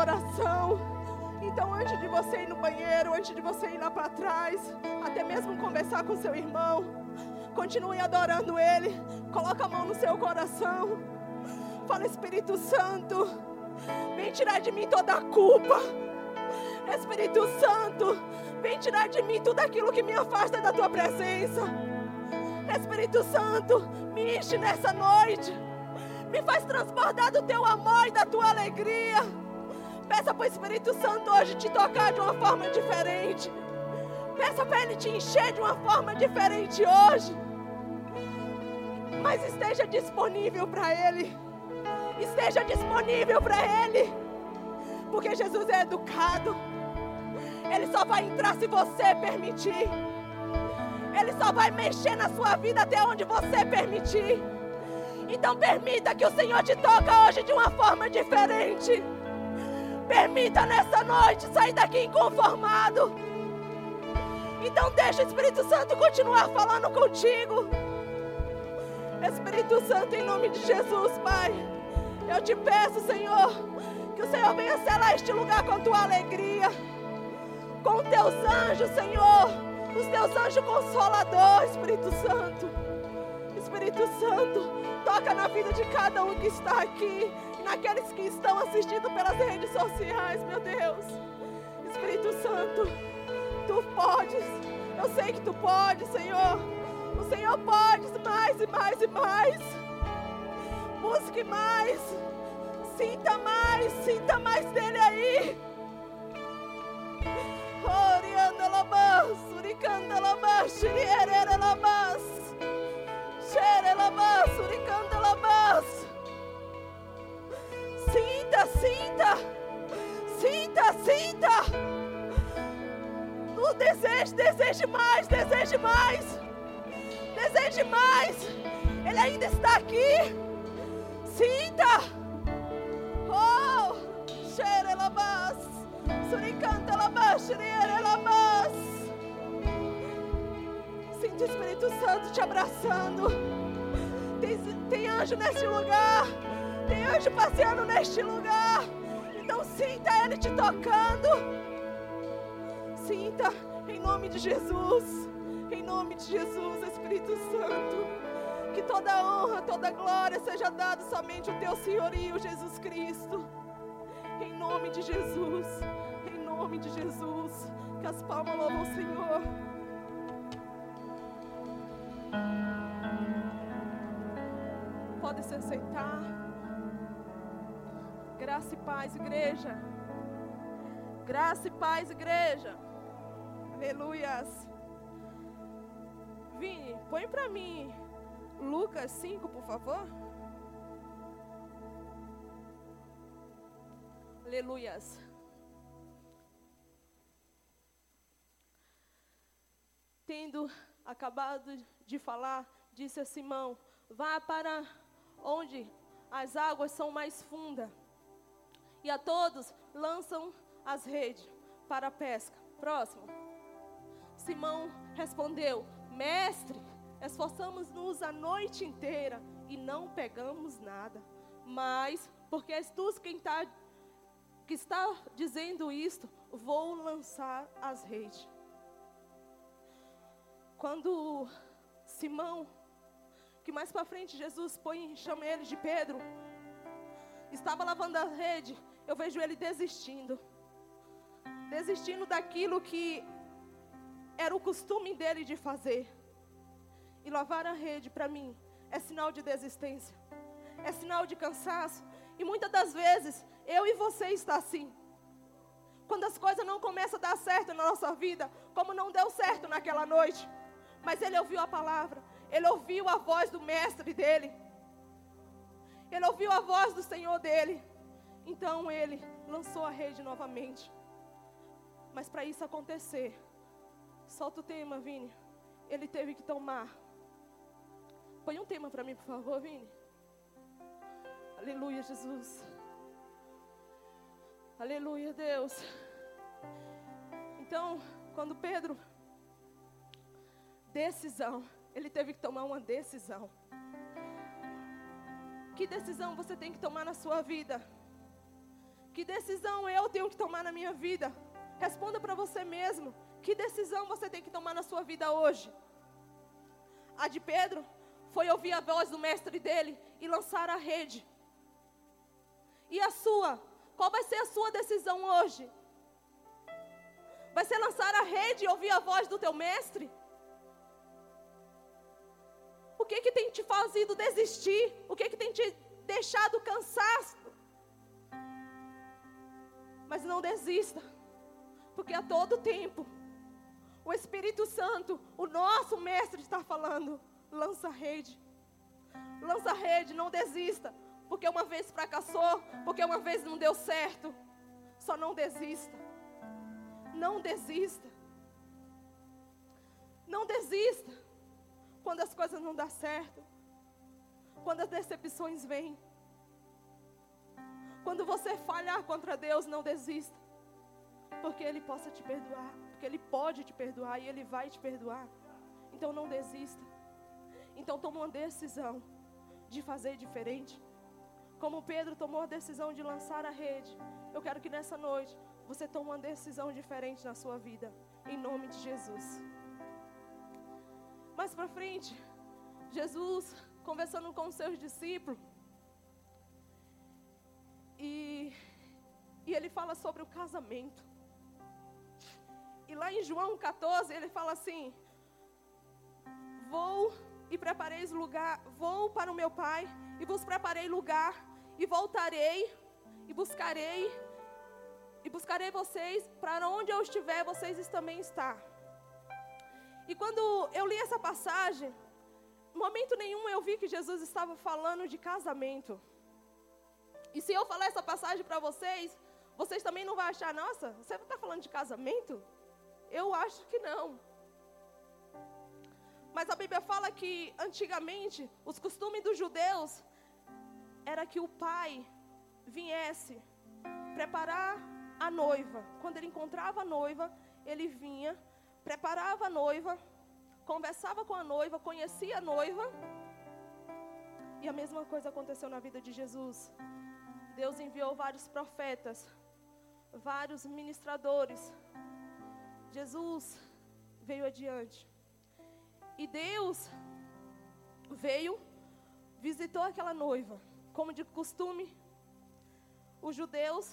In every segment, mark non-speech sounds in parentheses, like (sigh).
adoração. Então, antes de você ir no banheiro, antes de você ir lá para trás, até mesmo conversar com seu irmão, continue adorando Ele. Coloca a mão no seu coração. Fala, Espírito Santo, vem tirar de mim toda a culpa. Espírito Santo, vem tirar de mim tudo aquilo que me afasta da tua presença. Espírito Santo, me enche nessa noite. Me faz transbordar do teu amor e da tua alegria. Peça para o Espírito Santo hoje te tocar de uma forma diferente. Peça para Ele te encher de uma forma diferente hoje. Mas esteja disponível para Ele. Esteja disponível para Ele. Porque Jesus é educado. Ele só vai entrar se você permitir. Ele só vai mexer na sua vida até onde você permitir. Então permita que o Senhor te toque hoje de uma forma diferente. Permita nessa noite sair daqui inconformado. Então deixa o Espírito Santo continuar falando contigo. Espírito Santo, em nome de Jesus, Pai. Eu te peço, Senhor, que o Senhor venha selar este lugar com a tua alegria. Com teus anjos, Senhor. Os teus anjos consoladores, Espírito Santo. Espírito Santo, toca na vida de cada um que está aqui, naqueles que estão assistindo pelas redes sociais, meu Deus. Espírito Santo, tu podes, eu sei que tu podes, Senhor. O Senhor pode mais e mais e mais. Busque mais, sinta mais, sinta mais dele aí. Orianda lamas, uricanda lamas, xirierera lamas. Xere lamas, uricanda lamas. Sinta, sinta. Sinta, sinta. O desejo, deseje mais, deseje mais. Deseje mais. Ele ainda está aqui. Sinta. Oh, xere lamas. Suricanta lamas, xiriere lamas. Sinto o Espírito Santo te abraçando. Tem, tem anjo neste lugar. Tem anjo passeando neste lugar. Então sinta Ele te tocando. Sinta em nome de Jesus. Em nome de Jesus, Espírito Santo. Que toda honra, toda glória seja dada somente ao teu senhorio, Jesus Cristo. Em nome de Jesus. Em nome de Jesus. Que as palmas louvam o Senhor. Pode se aceitar. Graça e paz, igreja. Graça e paz, igreja. Aleluias. Vini, põe para mim Lucas 5, por favor. Aleluias. Tendo acabado de falar, disse a Simão: Vá para onde as águas são mais fundas, e a todos lançam as redes para a pesca. Próximo. Simão respondeu: Mestre, esforçamos-nos a noite inteira e não pegamos nada. Mas, porque és tu quem tá, que está dizendo isto, vou lançar as redes. Quando Simão, que mais para frente Jesus põe, chama ele de Pedro, estava lavando a rede, eu vejo ele desistindo. Desistindo daquilo que era o costume dele de fazer. E lavar a rede, para mim, é sinal de desistência, é sinal de cansaço. E muitas das vezes, eu e você está assim. Quando as coisas não começam a dar certo na nossa vida, como não deu certo naquela noite. Mas ele ouviu a palavra, ele ouviu a voz do mestre dele, ele ouviu a voz do Senhor dele. Então ele lançou a rede novamente. Mas para isso acontecer, solta o tema, Vini. Ele teve que tomar Põe um tema para mim, por favor, Vini. Aleluia, Jesus. Aleluia, Deus. Então, quando Pedro, decisão, ele teve que tomar uma decisão. Que decisão você tem que tomar na sua vida? Que decisão eu tenho que tomar na minha vida? Responda para você mesmo. Que decisão você tem que tomar na sua vida hoje? A de Pedro foi ouvir a voz do mestre dele e lançar a rede. E a sua? Qual vai ser a sua decisão hoje? Vai ser lançar a rede e ouvir a voz do teu mestre? O que que tem te fazido desistir? O que que tem te deixado cansado? Mas não desista, porque a todo tempo o Espírito Santo, o nosso mestre está falando: lança a rede. Lança a rede, não desista, porque uma vez fracassou, porque uma vez não deu certo. Só não desista. Não desista. Não desista quando as coisas não dão certo. Quando as decepções vêm. Quando você falhar contra Deus, não desista. Porque Ele possa te perdoar. Porque Ele pode te perdoar e Ele vai te perdoar. Então não desista. Então toma uma decisão de fazer diferente. Como Pedro tomou a decisão de lançar a rede. Eu quero que nessa noite você tome uma decisão diferente na sua vida. Em nome de Jesus. Mais para frente, Jesus conversando com os seus discípulos. E, e ele fala sobre o casamento. E lá em João 14, ele fala assim: Vou e prepareis lugar, vou para o meu Pai e vos preparei lugar, e voltarei e buscarei e buscarei vocês para onde eu estiver, vocês também estar. E quando eu li essa passagem, em momento nenhum eu vi que Jesus estava falando de casamento. E se eu falar essa passagem para vocês, vocês também não vão achar, nossa, você está falando de casamento? Eu acho que não. Mas a Bíblia fala que antigamente os costumes dos judeus era que o pai viesse preparar a noiva. Quando ele encontrava a noiva, ele vinha, preparava a noiva, conversava com a noiva, conhecia a noiva. E a mesma coisa aconteceu na vida de Jesus. Deus enviou vários profetas, vários ministradores, Jesus veio adiante. E Deus veio, visitou aquela noiva. Como de costume, os judeus,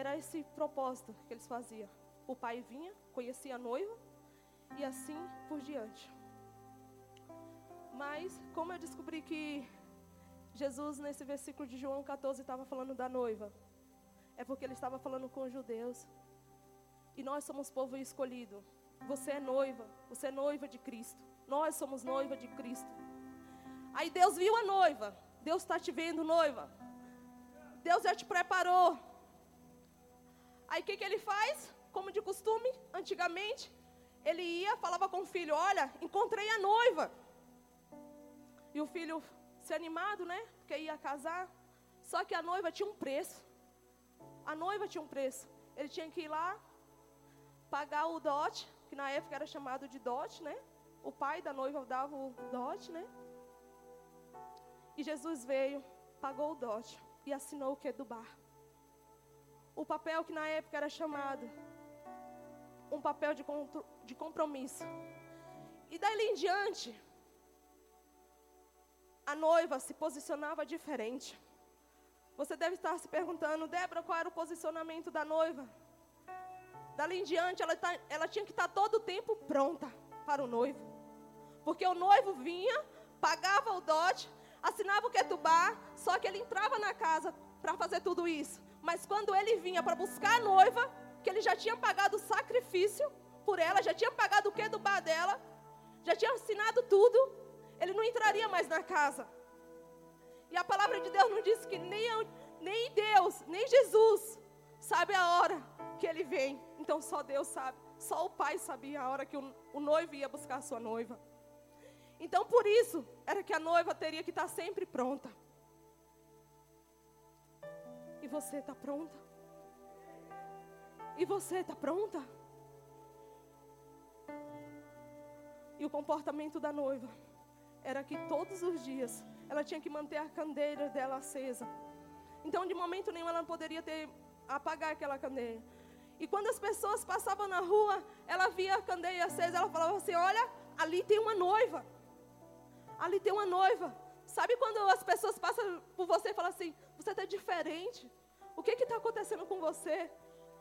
era esse propósito que eles faziam. O pai vinha, conhecia a noiva, e assim por diante. Mas, como eu descobri que Jesus, nesse versículo de João 14, estava falando da noiva, é porque ele estava falando com os judeus. E nós somos povo escolhido. Você é noiva, você é noiva de Cristo. Nós somos noiva de Cristo. Aí Deus viu a noiva. Deus está te vendo, noiva. Deus já te preparou. Aí o que, que ele faz? Como de costume, antigamente, ele ia, falava com o filho: Olha, encontrei a noiva. E o filho se animado, né? Porque ia casar. Só que a noiva tinha um preço. A noiva tinha um preço. Ele tinha que ir lá, pagar o dote, que na época era chamado de dote, né? O pai da noiva dava o dote, né? E Jesus veio, pagou o dote e assinou o que do bar. O papel que na época era chamado um papel de, de compromisso. E daí em diante, a noiva se posicionava diferente. Você deve estar se perguntando, Débora, qual era o posicionamento da noiva? Dali em diante, ela, tá, ela tinha que estar todo o tempo pronta para o noivo. Porque o noivo vinha, pagava o dote, assinava o ketubá, só que ele entrava na casa para fazer tudo isso. Mas quando ele vinha para buscar a noiva, que ele já tinha pagado o sacrifício por ela, já tinha pagado o ketubá dela, já tinha assinado tudo, ele não entraria mais na casa. E a palavra de Deus nos diz que nem, nem Deus, nem Jesus sabe a hora que ele vem. Então só Deus sabe. Só o pai sabia a hora que o, o noivo ia buscar a sua noiva. Então por isso era que a noiva teria que estar sempre pronta. E você está pronta? E você está pronta? E o comportamento da noiva era que todos os dias ela tinha que manter a candeira dela acesa. Então, de momento nenhum, ela não poderia ter apagar aquela candeia. E quando as pessoas passavam na rua, ela via a candeia acesa, ela falava assim: Olha, ali tem uma noiva. Ali tem uma noiva. Sabe quando as pessoas passam por você e falam assim: Você está diferente. O que está acontecendo com você?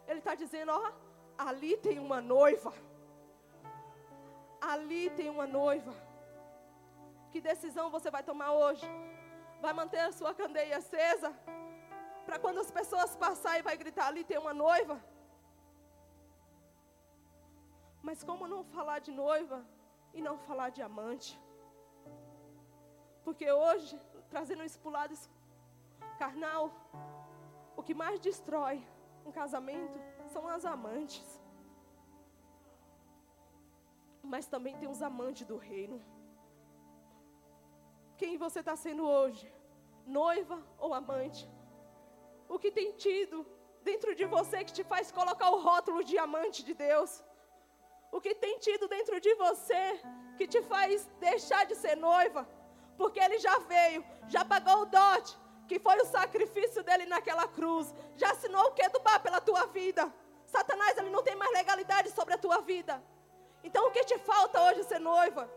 Ele está dizendo: Ó, ali tem uma noiva. Ali tem uma noiva. Que decisão você vai tomar hoje? Vai manter a sua candeia acesa? Para quando as pessoas passarem e vai gritar ali tem uma noiva? Mas como não falar de noiva e não falar de amante? Porque hoje, trazendo isso para o lado carnal, o que mais destrói um casamento são as amantes. Mas também tem os amantes do reino. Quem você está sendo hoje? Noiva ou amante? O que tem tido dentro de você que te faz colocar o rótulo de amante de Deus? O que tem tido dentro de você que te faz deixar de ser noiva? Porque ele já veio, já pagou o dote, que foi o sacrifício dele naquela cruz. Já assinou o que do bar pela tua vida. Satanás, ele não tem mais legalidade sobre a tua vida. Então o que te falta hoje ser noiva?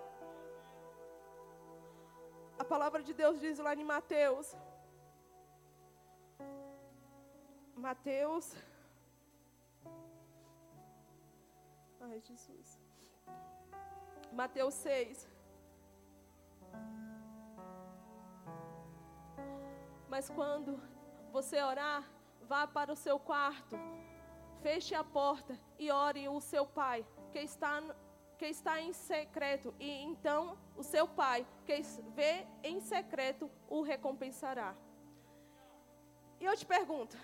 A palavra de Deus diz lá em Mateus. Mateus Ai, Jesus. Mateus 6. Mas quando você orar, vá para o seu quarto, feche a porta e ore o seu pai, que está, que está em secreto, e então o seu pai, que vê em secreto, o recompensará. E eu te pergunto,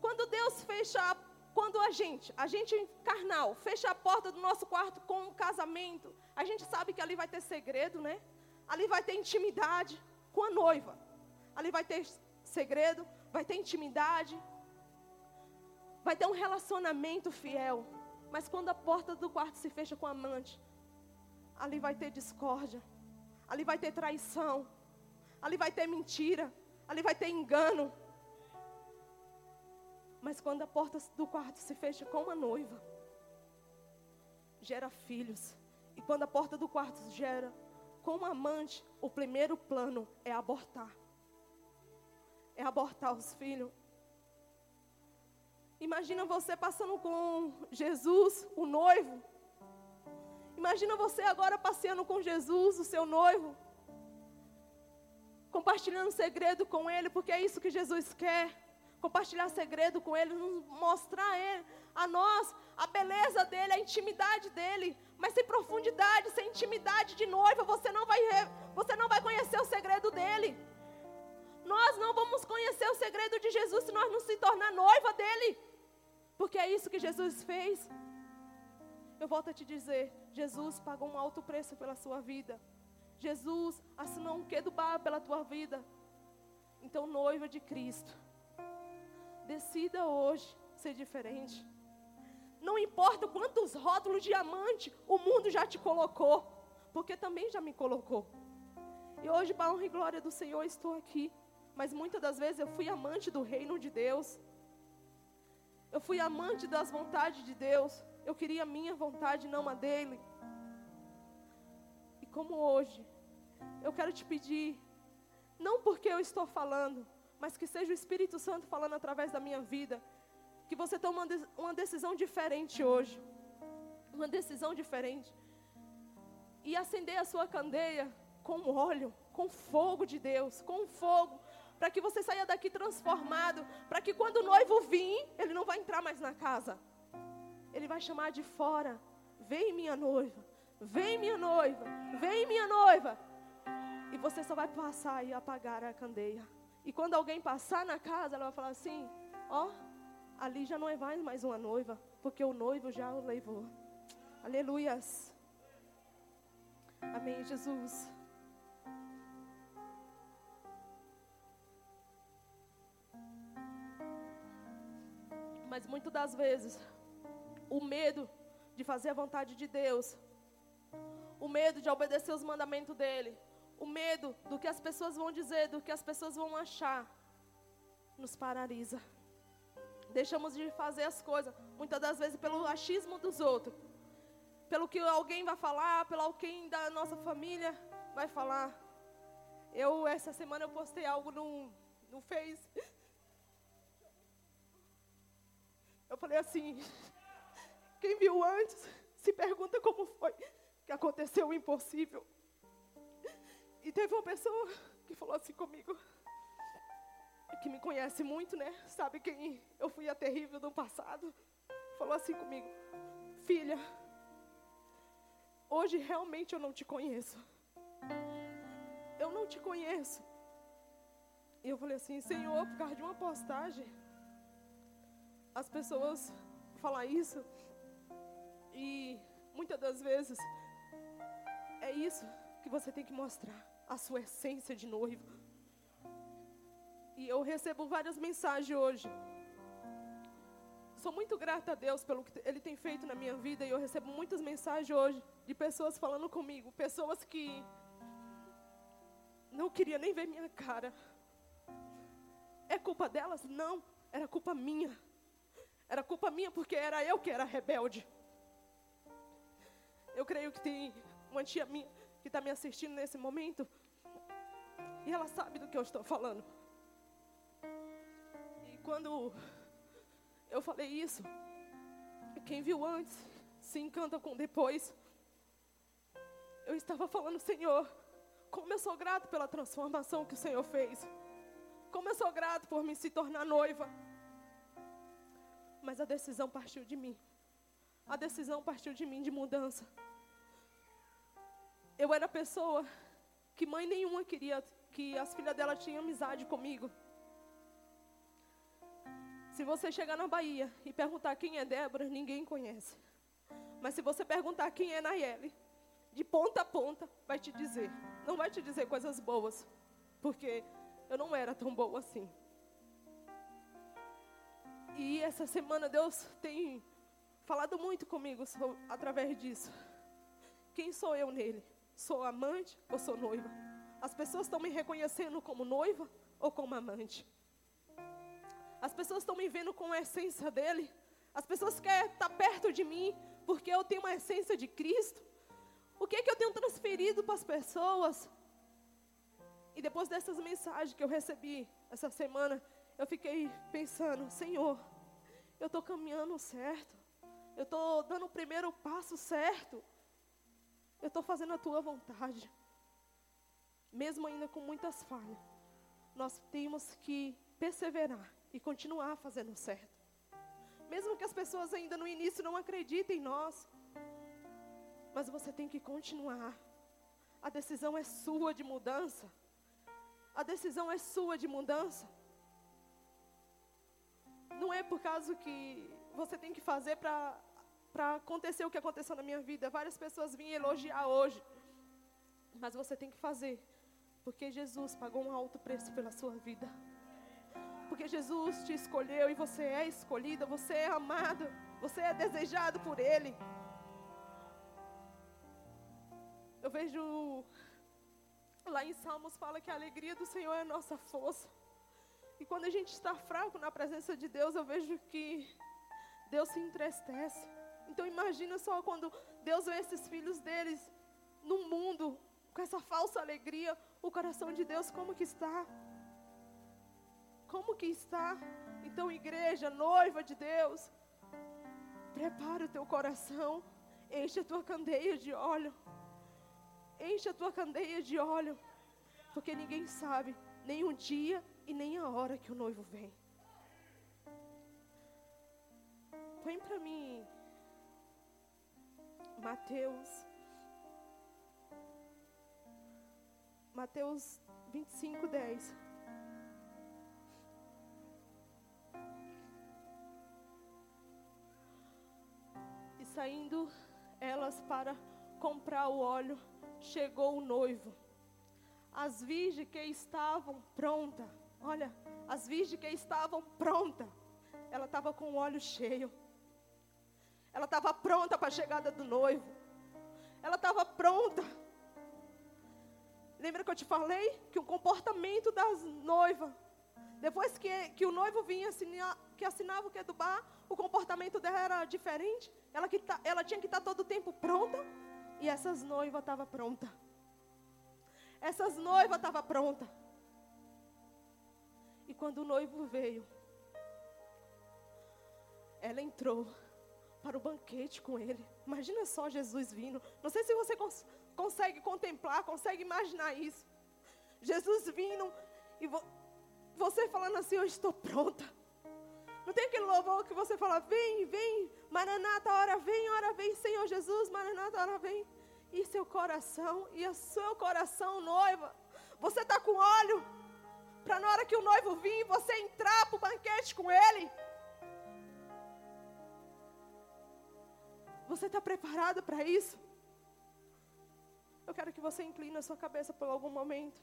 quando Deus fecha quando a gente, a gente carnal, fecha a porta do nosso quarto com um casamento, a gente sabe que ali vai ter segredo, né? Ali vai ter intimidade com a noiva. Ali vai ter segredo, vai ter intimidade, vai ter um relacionamento fiel. Mas quando a porta do quarto se fecha com a amante, ali vai ter discórdia, ali vai ter traição, ali vai ter mentira, ali vai ter engano. Mas quando a porta do quarto se fecha com uma noiva, gera filhos. E quando a porta do quarto gera com uma amante, o primeiro plano é abortar. É abortar os filhos. Imagina você passando com Jesus, o noivo. Imagina você agora passeando com Jesus, o seu noivo. Compartilhando segredo com ele, porque é isso que Jesus quer compartilhar segredo com Ele, mostrar a, ele, a nós a beleza dele, a intimidade dele. Mas sem profundidade, sem intimidade de noiva, você não vai, você não vai conhecer o segredo dele. Nós não vamos conhecer o segredo de Jesus se nós não se tornar noiva dele. Porque é isso que Jesus fez. Eu volto a te dizer, Jesus pagou um alto preço pela sua vida. Jesus assinou um bar pela tua vida. Então, noiva de Cristo Decida hoje ser diferente. Não importa quantos rótulos de amante o mundo já te colocou, porque também já me colocou. E hoje, para honra e glória do Senhor, estou aqui. Mas muitas das vezes eu fui amante do reino de Deus. Eu fui amante das vontades de Deus. Eu queria a minha vontade, não a dele. E como hoje, eu quero te pedir, não porque eu estou falando, mas que seja o Espírito Santo falando através da minha vida. Que você tome uma decisão diferente hoje. Uma decisão diferente. E acender a sua candeia com óleo, com fogo de Deus, com fogo, para que você saia daqui transformado, para que quando o noivo vir, ele não vai entrar mais na casa. Ele vai chamar de fora: "Vem minha noiva, vem minha noiva, vem minha noiva". E você só vai passar e apagar a candeia. E quando alguém passar na casa, ela vai falar assim: Ó, ali já não é mais uma noiva, porque o noivo já o levou. Aleluias. Amém, Jesus. Mas muitas das vezes, o medo de fazer a vontade de Deus, o medo de obedecer os mandamentos dEle, o medo do que as pessoas vão dizer, do que as pessoas vão achar, nos paralisa. Deixamos de fazer as coisas, muitas das vezes pelo achismo dos outros, pelo que alguém vai falar, pelo alguém da nossa família vai falar. Eu, essa semana, eu postei algo no, no Face. Eu falei assim: (laughs) quem viu antes se pergunta como foi que aconteceu o impossível. E teve uma pessoa que falou assim comigo, que me conhece muito, né? Sabe quem eu fui a terrível no passado? Falou assim comigo: Filha, hoje realmente eu não te conheço. Eu não te conheço. E eu falei assim: Senhor, por causa de uma postagem, as pessoas falam isso. E muitas das vezes é isso que você tem que mostrar a sua essência de noivo. E eu recebo várias mensagens hoje. Sou muito grata a Deus pelo que Ele tem feito na minha vida e eu recebo muitas mensagens hoje de pessoas falando comigo, pessoas que não queriam nem ver minha cara. É culpa delas? Não, era culpa minha. Era culpa minha porque era eu que era rebelde. Eu creio que tem uma tia minha que está me assistindo nesse momento e ela sabe do que eu estou falando. E quando eu falei isso, quem viu antes se encanta com depois. Eu estava falando, Senhor, como eu sou grato pela transformação que o Senhor fez. Como eu sou grato por me se tornar noiva. Mas a decisão partiu de mim. A decisão partiu de mim de mudança. Eu era pessoa que mãe nenhuma queria que as filhas dela tinham amizade comigo. Se você chegar na Bahia e perguntar quem é Débora, ninguém conhece. Mas se você perguntar quem é Nayeli, de ponta a ponta, vai te dizer. Não vai te dizer coisas boas, porque eu não era tão boa assim. E essa semana Deus tem falado muito comigo através disso. Quem sou eu nele? Sou amante ou sou noiva? As pessoas estão me reconhecendo como noiva ou como amante? As pessoas estão me vendo com a essência dele? As pessoas querem estar perto de mim porque eu tenho uma essência de Cristo? O que é que eu tenho transferido para as pessoas? E depois dessas mensagens que eu recebi essa semana, eu fiquei pensando: Senhor, eu estou caminhando certo, eu estou dando o primeiro passo certo, eu estou fazendo a tua vontade mesmo ainda com muitas falhas, nós temos que perseverar e continuar fazendo certo. Mesmo que as pessoas ainda no início não acreditem em nós, mas você tem que continuar. A decisão é sua de mudança. A decisão é sua de mudança. Não é por causa que você tem que fazer para acontecer o que aconteceu na minha vida. Várias pessoas vêm elogiar hoje. Mas você tem que fazer porque Jesus pagou um alto preço pela sua vida. Porque Jesus te escolheu e você é escolhida, você é amado, você é desejado por Ele. Eu vejo lá em Salmos fala que a alegria do Senhor é a nossa força. E quando a gente está fraco na presença de Deus, eu vejo que Deus se entristece. Então imagina só quando Deus vê esses filhos deles no mundo com essa falsa alegria, o coração de Deus como que está? Como que está? Então, igreja, noiva de Deus, prepara o teu coração, enche a tua candeia de óleo. Enche a tua candeia de óleo, porque ninguém sabe nem o dia e nem a hora que o noivo vem. Põe para mim Mateus Mateus 25, 10. E saindo elas para comprar o óleo, chegou o noivo. As virgens que estavam prontas, olha, as virgens que estavam prontas, ela estava com o óleo cheio. Ela estava pronta para a chegada do noivo. Ela estava pronta Lembra que eu te falei que o comportamento das noivas Depois que, que o noivo vinha que assinava o que do bar, o comportamento dela era diferente. Ela, que tá, ela tinha que estar tá todo o tempo pronta. E essas noivas estavam pronta. Essas noivas estavam pronta. E quando o noivo veio, ela entrou para o banquete com ele. Imagina só Jesus vindo. Não sei se você cons consegue contemplar, consegue imaginar isso. Jesus vindo e vo você falando assim: Eu estou pronta. Não tem aquele louvor que você fala: Vem, vem, Maranata, hora vem, hora vem, Senhor Jesus, Maranata, hora vem. E seu coração, e o seu coração, noiva, você está com óleo, para na hora que o noivo vir, você entrar para o banquete com ele. Você está preparado para isso? Eu quero que você incline a sua cabeça por algum momento.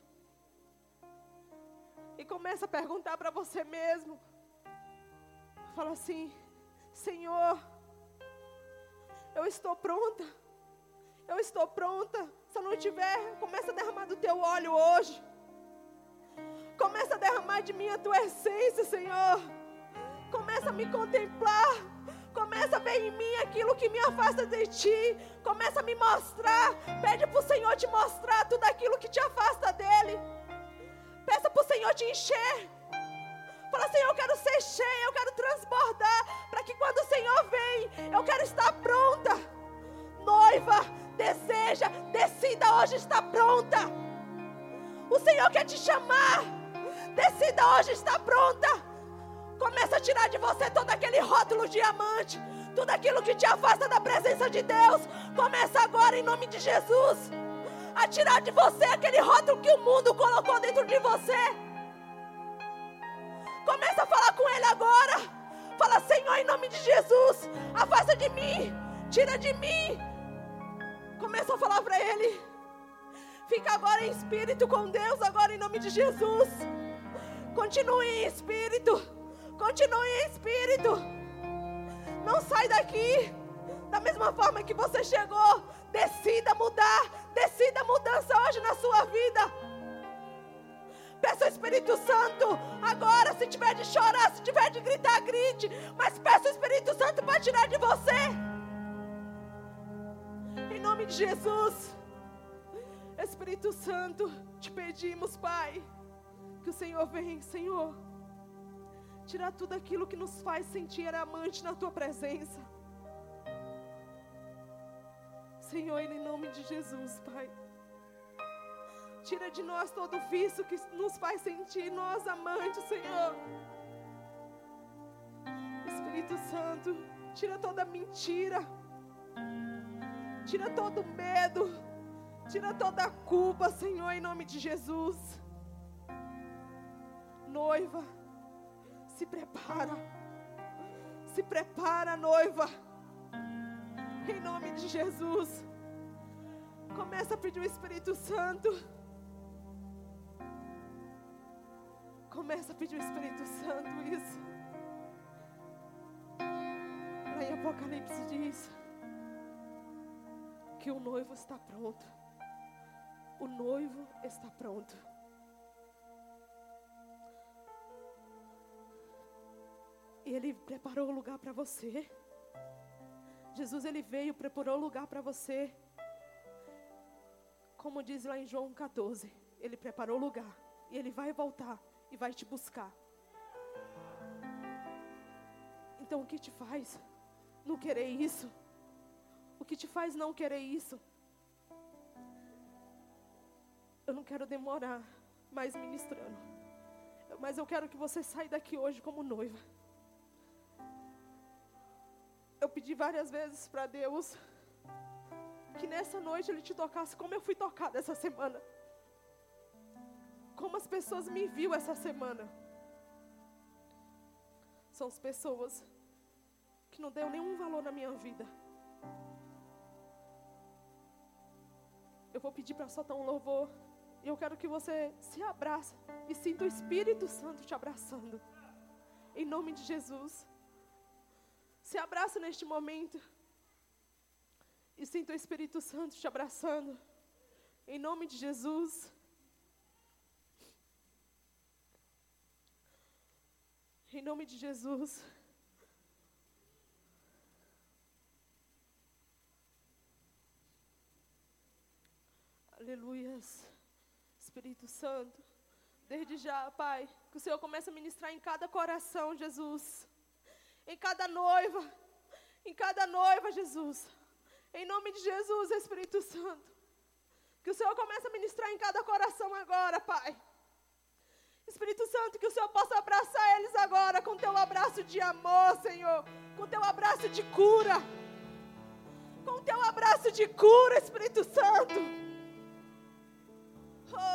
E comece a perguntar para você mesmo. Fala assim: Senhor, eu estou pronta. Eu estou pronta. Se eu não tiver, começa a derramar do teu óleo hoje. Começa a derramar de mim a tua essência, Senhor. Começa a me contemplar. Começa a ver em mim aquilo que me afasta de ti. Começa a me mostrar. Pede para o Senhor te mostrar tudo aquilo que te afasta dele. Peça para o Senhor te encher. Fala, Senhor, eu quero ser cheia, eu quero transbordar. Para que quando o Senhor vem, eu quero estar pronta. Noiva, deseja, decida hoje estar pronta. O Senhor quer te chamar. Decida hoje estar pronta. Começa a tirar de você todo aquele rótulo diamante. Tudo aquilo que te afasta da presença de Deus. Começa agora em nome de Jesus. A tirar de você aquele rótulo que o mundo colocou dentro de você. Começa a falar com Ele agora. Fala, Senhor, em nome de Jesus. Afasta de mim. Tira de mim. Começa a falar para Ele. Fica agora em espírito com Deus, agora em nome de Jesus. Continue em espírito. Continue em espírito. Não sai daqui. Da mesma forma que você chegou, decida mudar. Decida mudança hoje na sua vida. Peça o Espírito Santo agora. Se tiver de chorar, se tiver de gritar, grite. Mas peça o Espírito Santo para tirar de você. Em nome de Jesus. Espírito Santo, te pedimos, Pai, que o Senhor venha, Senhor, tirar tudo aquilo que nos faz sentir amante na tua presença. Senhor, em nome de Jesus, Pai. Tira de nós todo vício que nos faz sentir nós amantes, Senhor. Espírito Santo, tira toda mentira. Tira todo medo. Tira toda a culpa, Senhor, em nome de Jesus. Noiva, se prepara. Se prepara, noiva. Em nome de Jesus. Começa a pedir o Espírito Santo. Começa a pedir o Espírito Santo isso. Lá em Apocalipse diz que o noivo está pronto. O noivo está pronto. E ele preparou o lugar para você. Jesus ele veio, preparou o lugar para você. Como diz lá em João 14, ele preparou o lugar e ele vai voltar e vai te buscar. Então o que te faz não querer isso? O que te faz não querer isso? Eu não quero demorar mais ministrando. Mas eu quero que você saia daqui hoje como noiva. Eu pedi várias vezes para Deus que nessa noite Ele te tocasse como eu fui tocada essa semana. Como as pessoas me viu essa semana. São as pessoas que não deu nenhum valor na minha vida. Eu vou pedir para soltar um louvor. E eu quero que você se abrace e sinta o Espírito Santo te abraçando. Em nome de Jesus. Se abraça neste momento. E sinta o Espírito Santo te abraçando. Em nome de Jesus. Em nome de Jesus. Aleluias. Espírito Santo. Desde já, Pai, que o Senhor comece a ministrar em cada coração, Jesus. Em cada noiva. Em cada noiva, Jesus. Em nome de Jesus, Espírito Santo. Que o Senhor comece a ministrar em cada coração agora, Pai. Espírito Santo, que o Senhor possa abraçar eles agora com teu abraço de amor, Senhor. Com teu abraço de cura. Com teu abraço de cura, Espírito Santo.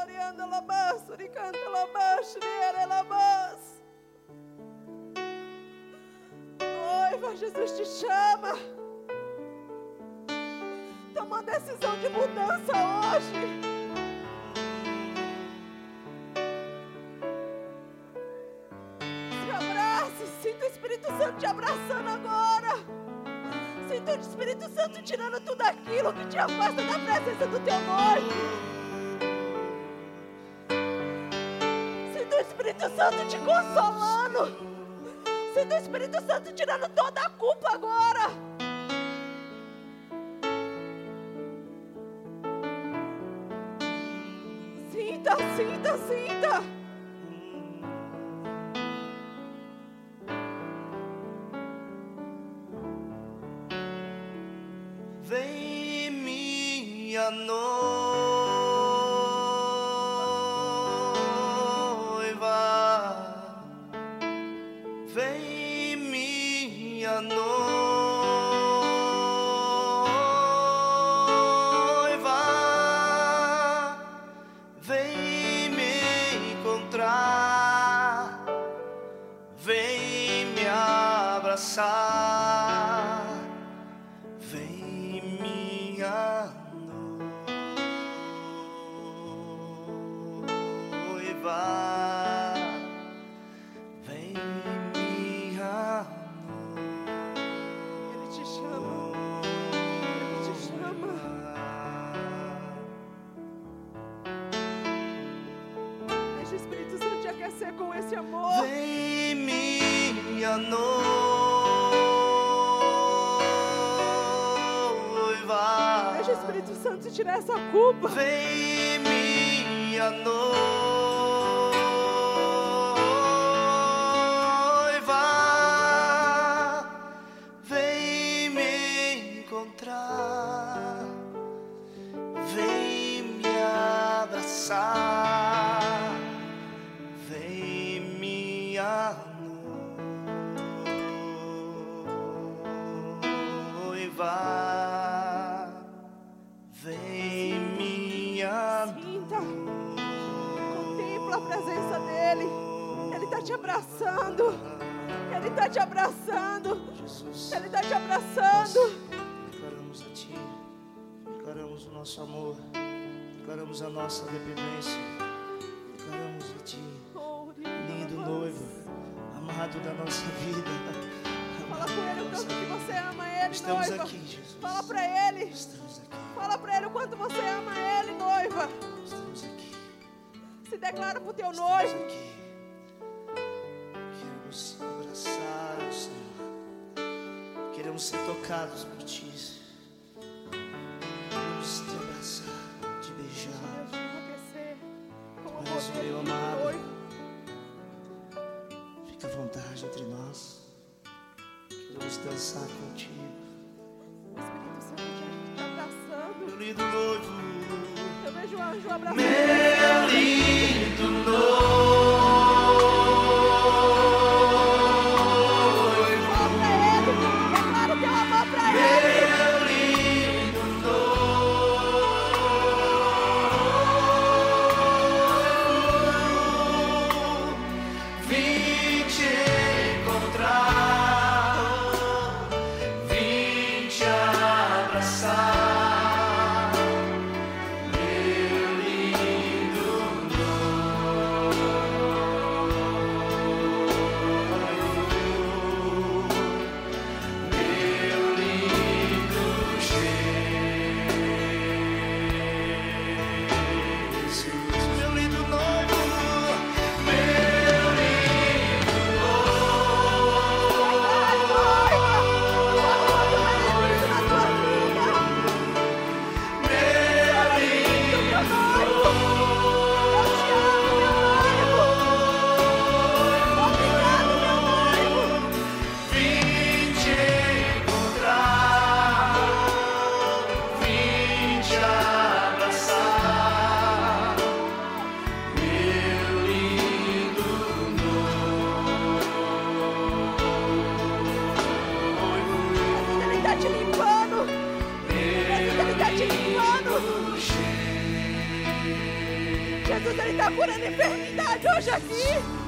Orianda labas, uricanta labas, Noiva, Jesus te chama. Toma uma decisão de mudança hoje. Se abrace, sinta o Espírito Santo te abraçando agora. Sinta o Espírito Santo tirando tudo aquilo que te afasta da presença do teu noivo. Espírito Santo te consolando. Sinta o Espírito Santo tirando toda a culpa agora. Sinta, sinta, sinta. Vem minha noite. tirar essa culpa. Vem minha noiva. A nossa dependência. Declaramos a Ti. Lindo noivo. Amado da nossa vida. Fala com ele o quanto que você ama ele, Estamos noiva. aqui, Jesus. Fala para ele. Estamos aqui. Fala para ele o quanto você ama ele, noiva. Estamos aqui. Se declara pro teu Estamos noivo. Aqui. Queremos abraçar o Senhor. Queremos ser tocados por Ti. Queremos vontade entre nós. Queremos dançar contigo. O Espírito Santo te abraçando. Meu lindo noivo. Eu vejo o anjo abraçando. Enfermidade hoje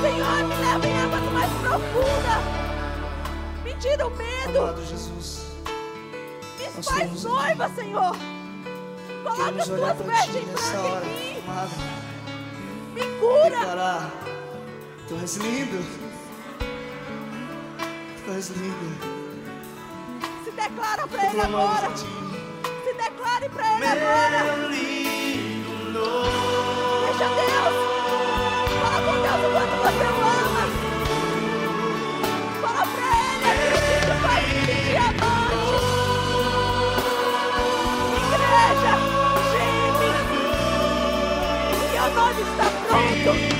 Senhor, me leva em águas mais profundas. Me tira o medo. Amado Jesus. Me faz noiva, Senhor. Coloca as tuas vestes brancas em mim. Amado. Me cura. Declarar. Tu és lindo. Tu és lindo. Se declara para Ele agora. Se declare para Ele agora. Deixa Deus. Fala com Deus o quanto você o ama. Fala para Ele aquilo que te faz sentir amante. Igreja, geme. O nome está pronto.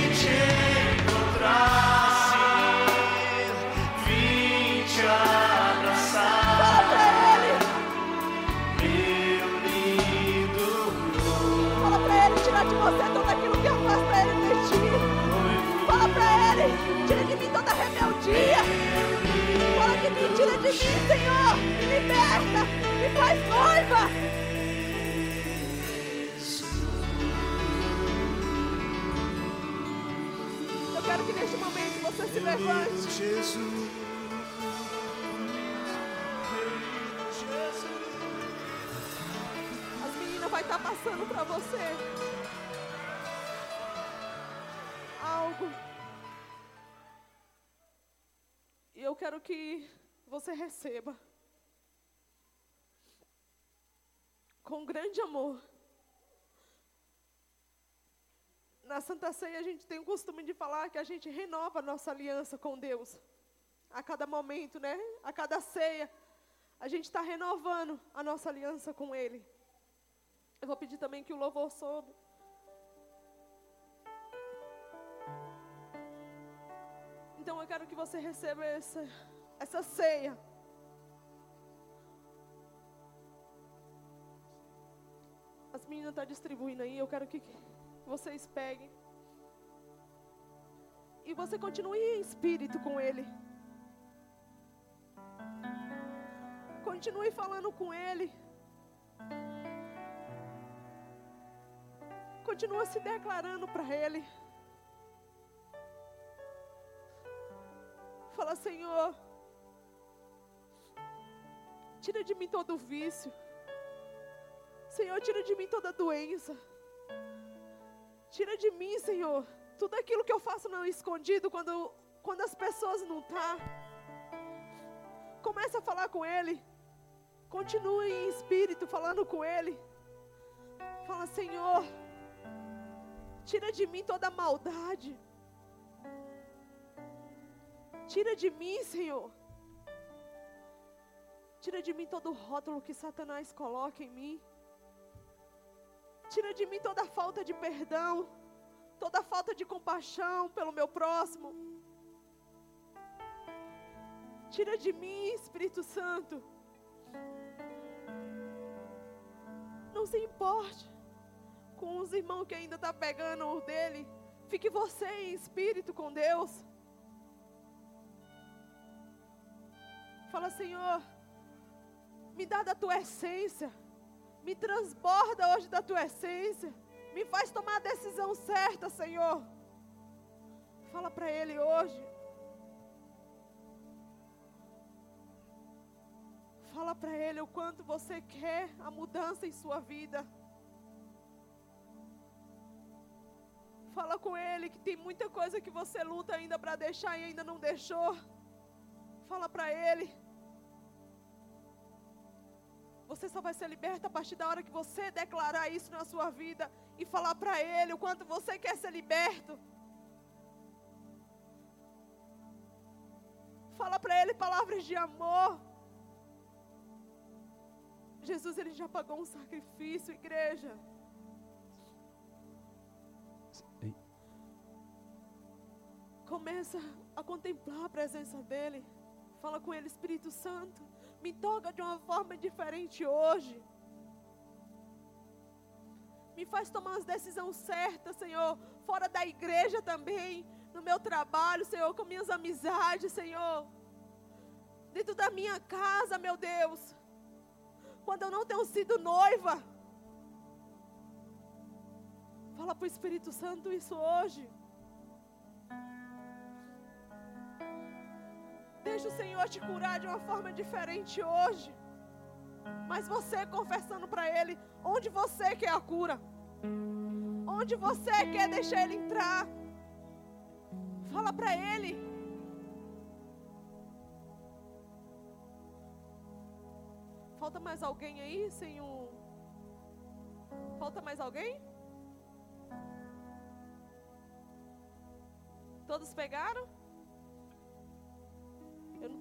Rebeldia. Fala de mim, tira de mim, Senhor. Me liberta, me faz noiva. Eu quero que neste momento você se levante. Jesus. vai estar passando para você. algo. Eu quero que você receba. Com grande amor. Na Santa Ceia a gente tem o costume de falar que a gente renova a nossa aliança com Deus. A cada momento, né? A cada ceia. A gente está renovando a nossa aliança com Ele. Eu vou pedir também que o louvor soube. Então eu quero que você receba essa, essa ceia. As meninas estão tá distribuindo aí. Eu quero que vocês peguem. E você continue em espírito com Ele. Continue falando com Ele. Continua se declarando para Ele. Senhor, tira de mim todo vício. Senhor, tira de mim toda doença. Tira de mim, Senhor, tudo aquilo que eu faço não escondido quando, quando as pessoas não estão. Tá. Começa a falar com Ele. Continue em espírito falando com Ele. Fala, Senhor, tira de mim toda maldade. Tira de mim, Senhor. Tira de mim todo rótulo que Satanás coloca em mim. Tira de mim toda falta de perdão, toda falta de compaixão pelo meu próximo. Tira de mim, Espírito Santo. Não se importe com os irmãos que ainda estão tá pegando o dele. Fique você em espírito com Deus. Fala, Senhor, me dá da tua essência. Me transborda hoje da tua essência. Me faz tomar a decisão certa, Senhor. Fala para Ele hoje. Fala para Ele o quanto você quer a mudança em sua vida. Fala com Ele que tem muita coisa que você luta ainda para deixar e ainda não deixou. Fala para Ele. Você só vai ser liberta a partir da hora que você declarar isso na sua vida e falar para Ele o quanto você quer ser liberto. Fala para Ele palavras de amor. Jesus, Ele já pagou um sacrifício, igreja. Começa a contemplar a presença dEle. Fala com Ele, Espírito Santo. Me toca de uma forma diferente hoje. Me faz tomar as decisões certas, Senhor, fora da igreja também, no meu trabalho, Senhor, com minhas amizades, Senhor. Dentro da minha casa, meu Deus. Quando eu não tenho sido noiva. Fala para o Espírito Santo isso hoje. Deixa o Senhor te curar de uma forma diferente hoje. Mas você confessando para Ele onde você quer a cura. Onde você quer deixar Ele entrar. Fala para Ele. Falta mais alguém aí um. Falta mais alguém? Todos pegaram?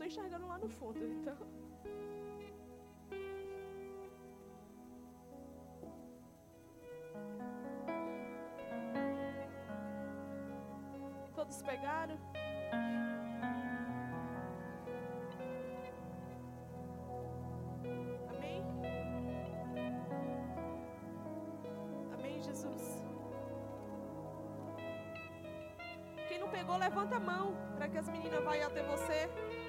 Estou enxergando lá no fundo, então. Todos pegaram? Amém? Amém, Jesus. Quem não pegou, levanta a mão para que as meninas vão até você.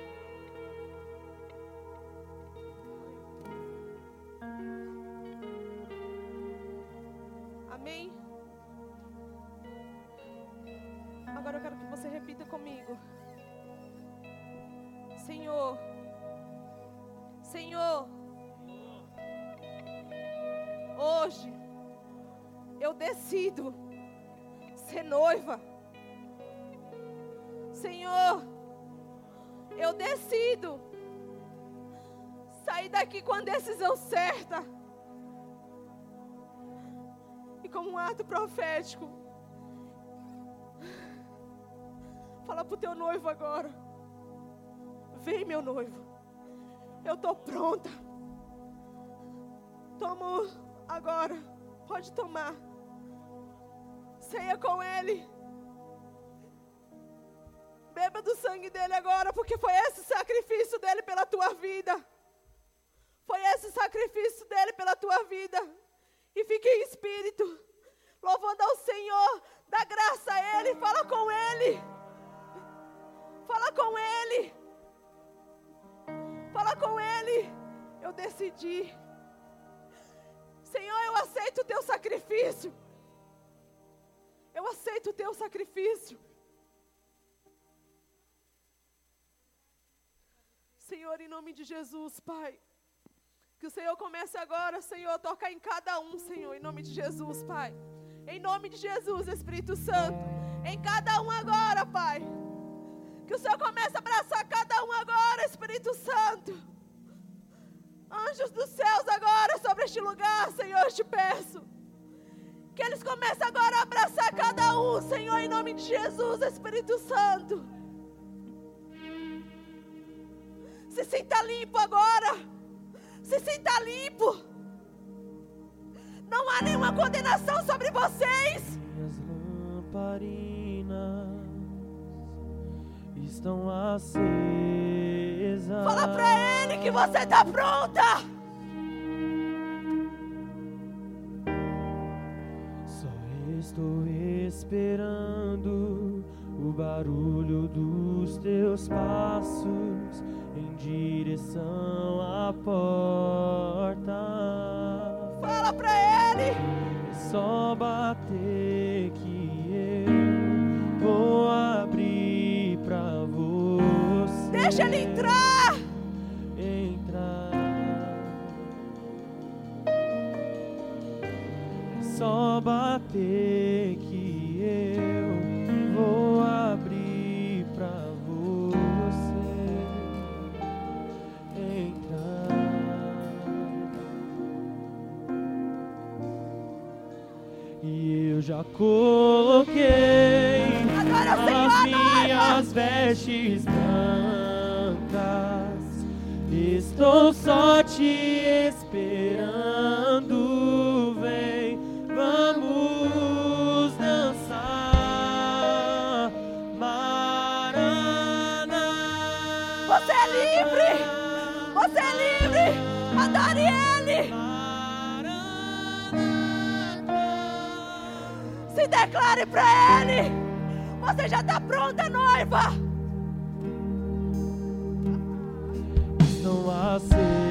Decido ser noiva. Senhor, eu decido sair daqui com a decisão certa. E como um ato profético, para o teu noivo agora: Vem, meu noivo, eu estou pronta. Tomo agora, pode tomar ceia com Ele. Beba do sangue dele agora, porque foi esse sacrifício dele pela tua vida. Foi esse sacrifício dele pela tua vida. E fique em espírito, louvando ao Senhor, dá graça a Ele, fala com Ele. Fala com Ele. Fala com Ele. Eu decidi. Senhor, eu aceito o teu sacrifício. Eu aceito o teu sacrifício. Senhor, em nome de Jesus, Pai. Que o Senhor comece agora, Senhor, tocar em cada um, Senhor, em nome de Jesus, Pai. Em nome de Jesus, Espírito Santo. Em cada um agora, Pai. Que o Senhor comece a abraçar cada um agora, Espírito Santo. Anjos dos céus agora sobre este lugar, Senhor, eu te peço. Que eles comecem agora a abraçar cada um, Senhor, em nome de Jesus, Espírito Santo. Se sinta limpo agora. Se sinta limpo. Não há nenhuma condenação sobre vocês. Estão acesas. Fala para ele que você está pronta. Estou esperando o barulho dos teus passos em direção à porta. Fala pra ele! É só bater Deixa ele entrar! Entrar. É só bater. já coloquei as minhas vestes brancas. Estou só te esperando. Vem, vamos dançar. Marana. Você é livre. Você é livre. Adore Ele. declare para Ele: Você já está pronta, noiva. Estão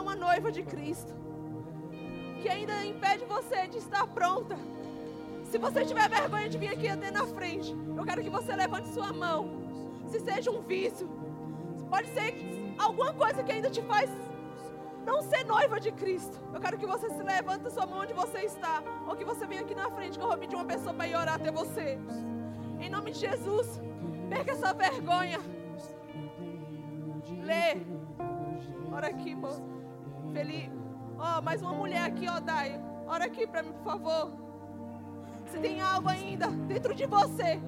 uma noiva de Cristo. Que ainda impede você de estar pronta. Se você tiver vergonha de vir aqui até na frente, eu quero que você levante sua mão. Se seja um vício, pode ser alguma coisa que ainda te faz não ser noiva de Cristo. Eu quero que você se levante sua mão onde você está. Ou que você venha aqui na frente, que eu vou pedir uma pessoa para ir orar até você. Em nome de Jesus, perca essa vergonha. Lê. Ora aqui, Felipe. Ó, mais uma mulher aqui, ó, Dai. Ora aqui para mim, por favor. Se tem algo ainda dentro de você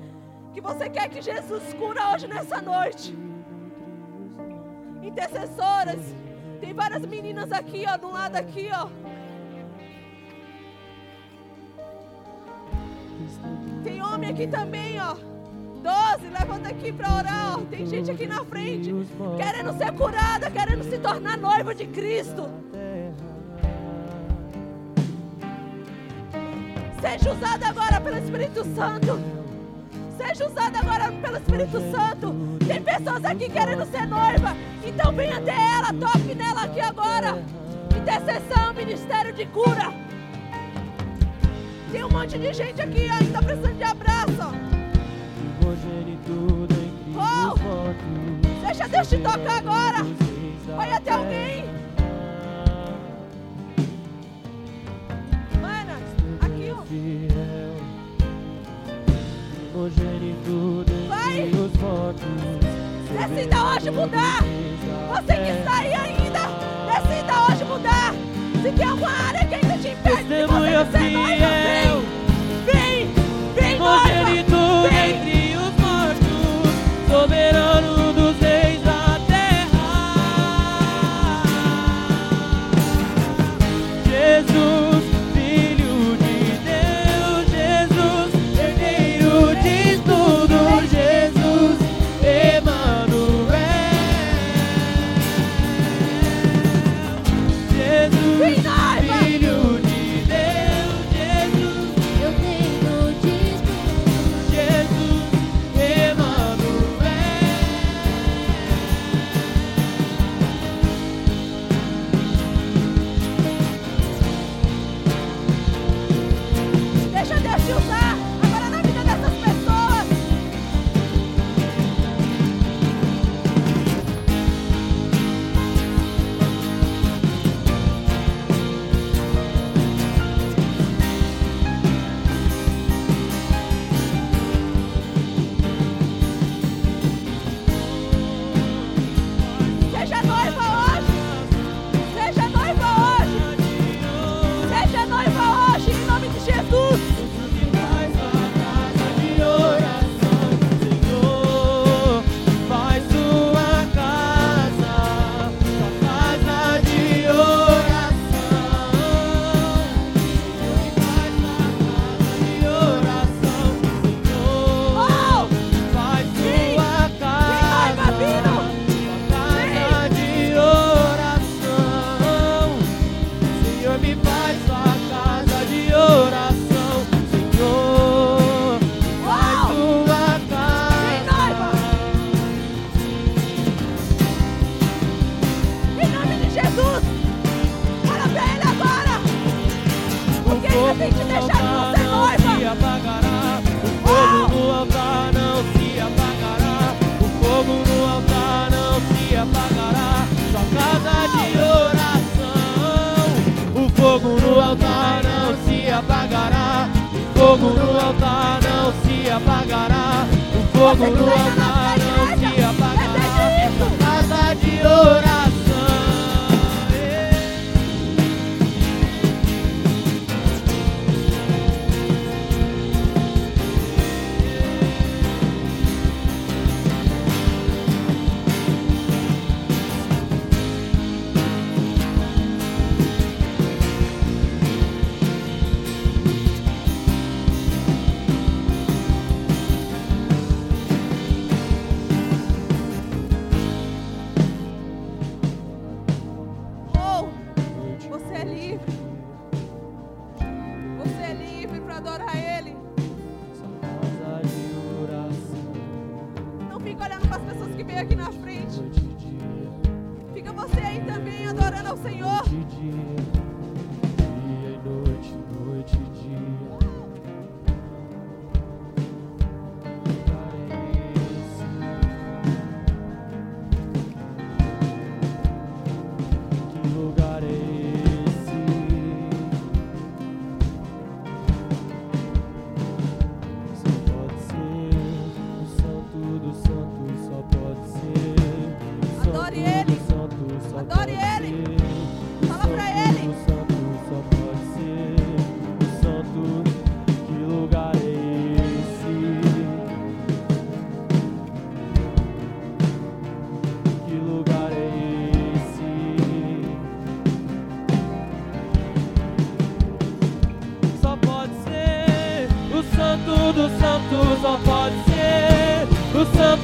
que você quer que Jesus cura hoje nessa noite. Intercessoras. Tem várias meninas aqui, ó, do lado aqui, ó. Tem homem aqui também, ó. Doze, levanta aqui pra orar, ó. Tem gente aqui na frente, querendo ser curada, querendo se tornar noiva de Cristo. Seja usada agora pelo Espírito Santo. Seja usada agora pelo Espírito Santo. Tem pessoas aqui querendo ser noiva. Então vem até ela, toque nela aqui agora. Intercessão, ministério de cura. Tem um monte de gente aqui ainda precisando de abraço. Oh! Deixa Deus te tocar agora. Vai até alguém. Mana, aqui, ó. Primogênito Vai. Decida hoje mudar. Você que está aí ainda, decida hoje mudar. Se tem alguma área que ainda te impede Testemunha você ser noiva,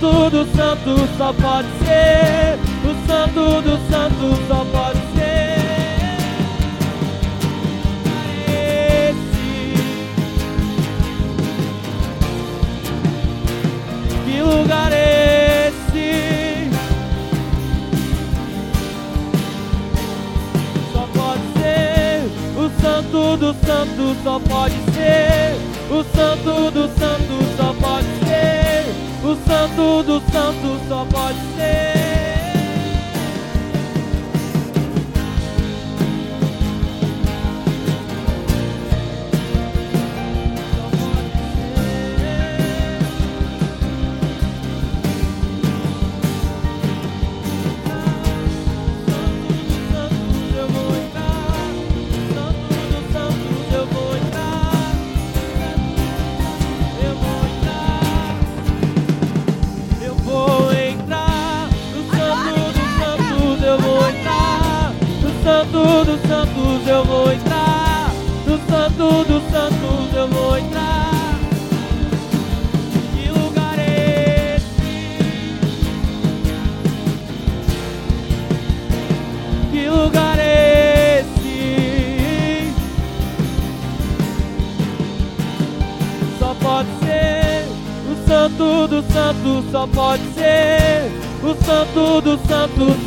Santo do Santo só pode ser. O Santo do Santo só pode ser. É esse. Que lugar é esse? Só pode ser. O Santo do Santo só pode ser. O Santo do Santo só pode ser santo do Santo, só pode ser.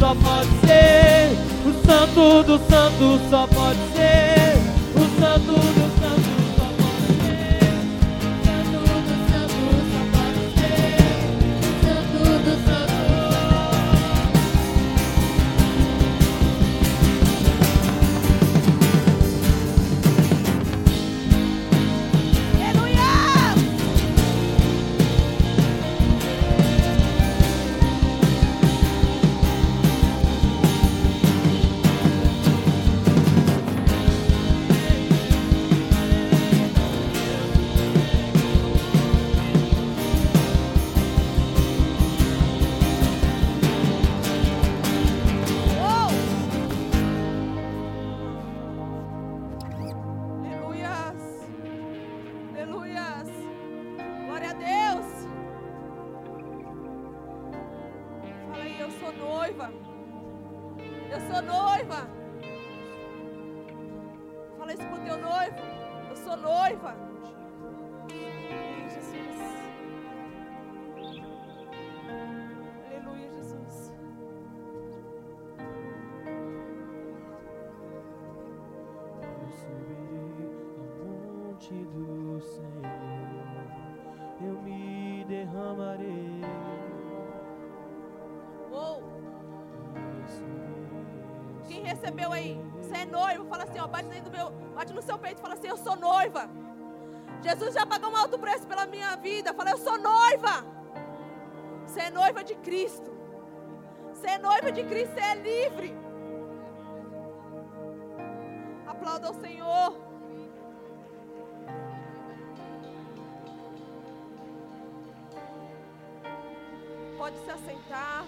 só pode ser. O santo do santo só pode ser. Recebeu aí? Você é noivo, fala assim, ó, bate, do meu, bate no seu peito e fala assim, eu sou noiva. Jesus já pagou um alto preço pela minha vida. Fala, eu sou noiva. Você é noiva de Cristo. Você é noiva de Cristo, você é livre. Aplauda o Senhor. Pode se assentar.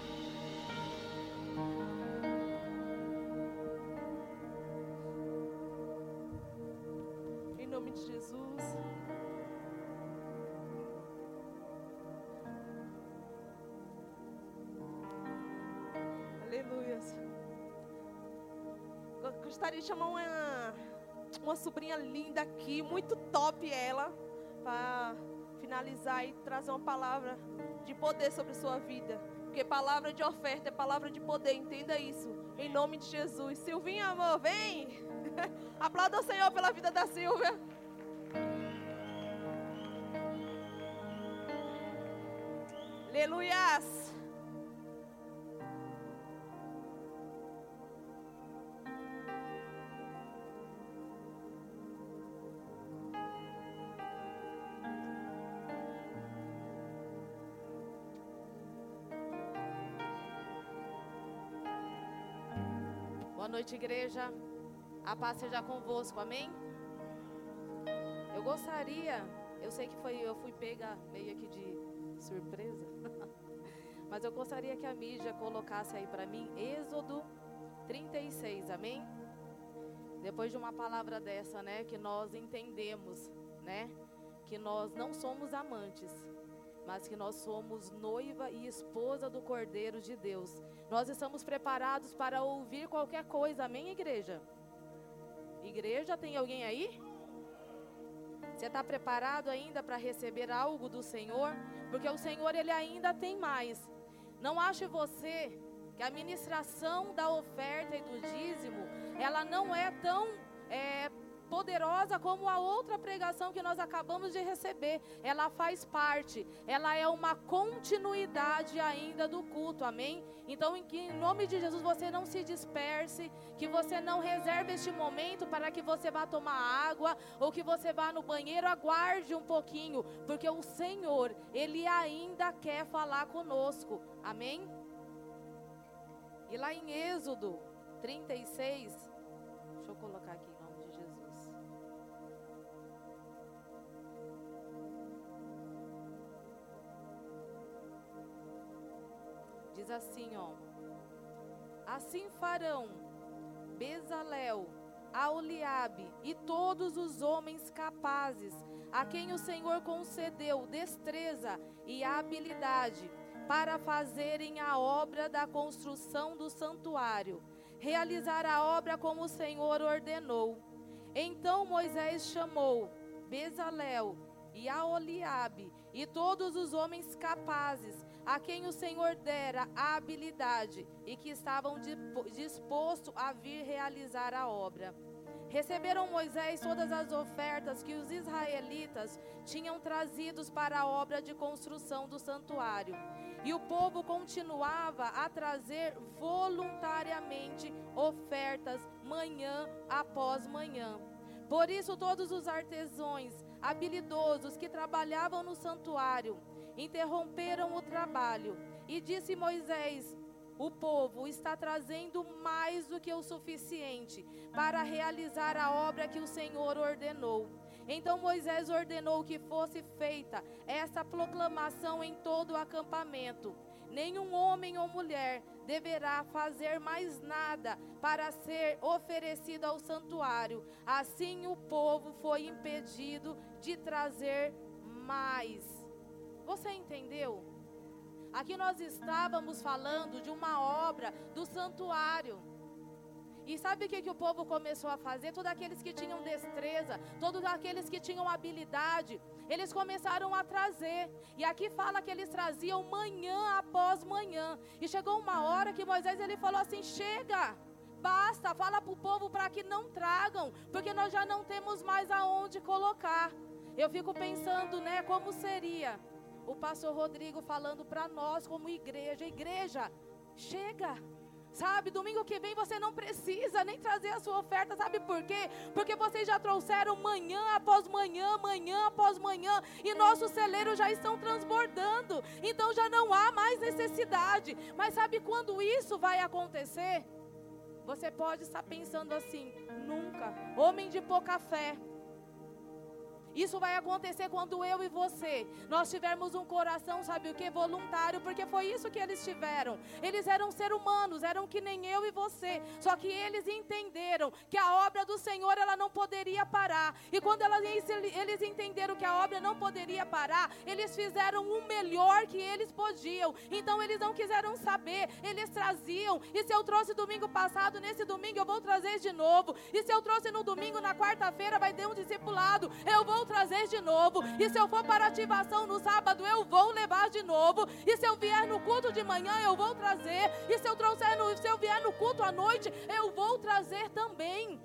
Nome de Jesus. Aleluia. Gostaria de chamar uma, uma sobrinha linda aqui, muito top ela, para finalizar e trazer uma palavra de poder sobre sua vida. Porque palavra de oferta é palavra de poder, entenda isso. Em nome de Jesus. Silvinha, amor, vem. (laughs) Aplauda o Senhor pela vida da Silvia. Aleluias. noite, igreja. A paz seja convosco, amém? Eu gostaria, eu sei que foi, eu fui pega meio aqui de surpresa, (laughs) mas eu gostaria que a mídia colocasse aí para mim Êxodo 36, amém? Depois de uma palavra dessa, né, que nós entendemos, né, que nós não somos amantes, mas que nós somos noiva e esposa do Cordeiro de Deus. Nós estamos preparados para ouvir qualquer coisa, amém, igreja? Igreja, tem alguém aí? Você está preparado ainda para receber algo do Senhor? Porque o Senhor, Ele ainda tem mais. Não ache você que a ministração da oferta e do dízimo, ela não é tão é, poderosa como a outra pregação que nós acabamos de receber. Ela faz parte, ela é uma continuidade ainda do culto, amém? Então, em, em nome de Jesus, você não se disperse, que você não reserve este momento para que você vá tomar água ou que você vá no banheiro, aguarde um pouquinho, porque o Senhor, Ele ainda quer falar conosco, amém? E lá em Êxodo 36, deixa eu colocar aqui. Diz assim, ó. Assim farão Bezalel, Aoliabe e todos os homens capazes, a quem o Senhor concedeu destreza e habilidade para fazerem a obra da construção do santuário, realizar a obra como o Senhor ordenou. Então Moisés chamou Bezalel e Aoliabe e todos os homens capazes a quem o Senhor dera a habilidade e que estavam dispostos a vir realizar a obra. Receberam Moisés todas as ofertas que os israelitas tinham trazidos para a obra de construção do santuário. E o povo continuava a trazer voluntariamente ofertas manhã após manhã. Por isso, todos os artesãos habilidosos que trabalhavam no santuário interromperam o trabalho. E disse Moisés: O povo está trazendo mais do que o suficiente para realizar a obra que o Senhor ordenou. Então Moisés ordenou que fosse feita essa proclamação em todo o acampamento. Nenhum homem ou mulher deverá fazer mais nada para ser oferecido ao santuário. Assim o povo foi impedido de trazer mais. Você entendeu? Aqui nós estávamos falando de uma obra do santuário. E sabe o que, que o povo começou a fazer? Todos aqueles que tinham destreza, todos aqueles que tinham habilidade, eles começaram a trazer. E aqui fala que eles traziam manhã após manhã. E chegou uma hora que Moisés ele falou assim: chega, basta, fala para o povo para que não tragam, porque nós já não temos mais aonde colocar. Eu fico pensando, né, como seria o pastor Rodrigo falando para nós como igreja, igreja, chega. Sabe, domingo que vem você não precisa nem trazer a sua oferta, sabe por quê? Porque vocês já trouxeram manhã após manhã, manhã após manhã, e nossos celeiros já estão transbordando, então já não há mais necessidade. Mas sabe quando isso vai acontecer? Você pode estar pensando assim: nunca, homem de pouca fé. Isso vai acontecer quando eu e você, nós tivermos um coração, sabe o que? Voluntário, porque foi isso que eles tiveram. Eles eram seres humanos, eram que nem eu e você. Só que eles entenderam que a obra do Senhor, ela não poderia parar. E quando elas, eles entenderam que a obra não poderia parar, eles fizeram o melhor que eles podiam. Então eles não quiseram saber, eles traziam. E se eu trouxe domingo passado, nesse domingo eu vou trazer de novo. E se eu trouxe no domingo, na quarta-feira vai ter um discipulado, eu vou vou trazer de novo. E se eu for para ativação no sábado, eu vou levar de novo. E se eu vier no culto de manhã, eu vou trazer. E se eu trouxer no, se eu vier no culto à noite, eu vou trazer também.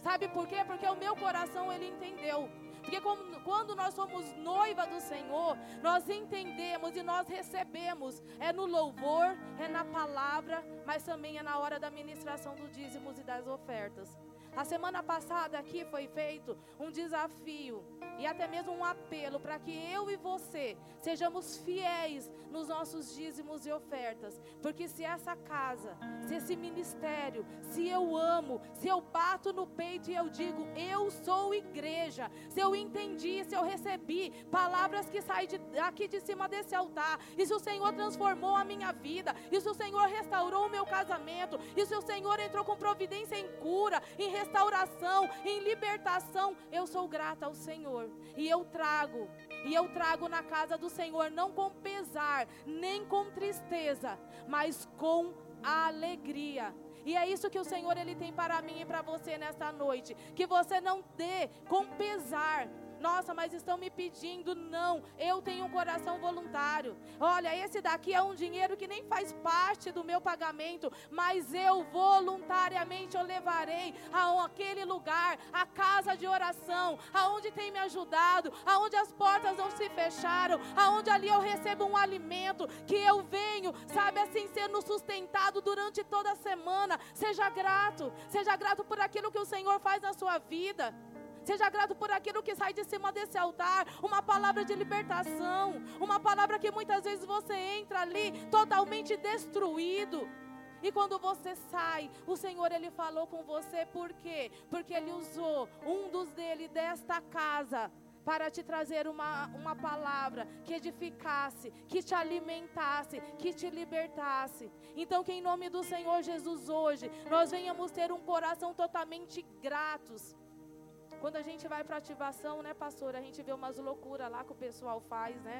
Sabe por quê? Porque o meu coração ele entendeu. Porque quando nós somos noiva do Senhor, nós entendemos e nós recebemos. É no louvor, é na palavra, mas também é na hora da ministração dos dízimos e das ofertas. A semana passada aqui foi feito um desafio e até mesmo um apelo para que eu e você sejamos fiéis nos nossos dízimos e ofertas. Porque se essa casa, se esse ministério, se eu amo, se eu bato no peito e eu digo, eu sou igreja, se eu entendi, se eu recebi palavras que saem de, aqui de cima desse altar, e se o Senhor transformou a minha vida, e se o Senhor restaurou o meu casamento, e se o Senhor entrou com providência em cura, em restauração, em libertação, eu sou grata ao Senhor. E eu trago, e eu trago na casa do Senhor, não com pesar, nem com tristeza, mas com alegria. E é isso que o Senhor ele tem para mim e para você nesta noite, que você não dê com pesar, nossa, mas estão me pedindo. Não, eu tenho um coração voluntário. Olha, esse daqui é um dinheiro que nem faz parte do meu pagamento, mas eu voluntariamente eu levarei a aquele lugar, a casa de oração, aonde tem me ajudado, aonde as portas não se fecharam, aonde ali eu recebo um alimento que eu venho, sabe assim, sendo sustentado durante toda a semana. Seja grato, seja grato por aquilo que o Senhor faz na sua vida. Seja grato por aquilo que sai de cima desse altar. Uma palavra de libertação. Uma palavra que muitas vezes você entra ali totalmente destruído. E quando você sai, o Senhor ele falou com você por quê? Porque ele usou um dos dele desta casa para te trazer uma, uma palavra que edificasse, que te alimentasse, que te libertasse. Então, que em nome do Senhor Jesus hoje, nós venhamos ter um coração totalmente gratos quando a gente vai para ativação, né, pastor, a gente vê umas loucuras lá que o pessoal faz, né?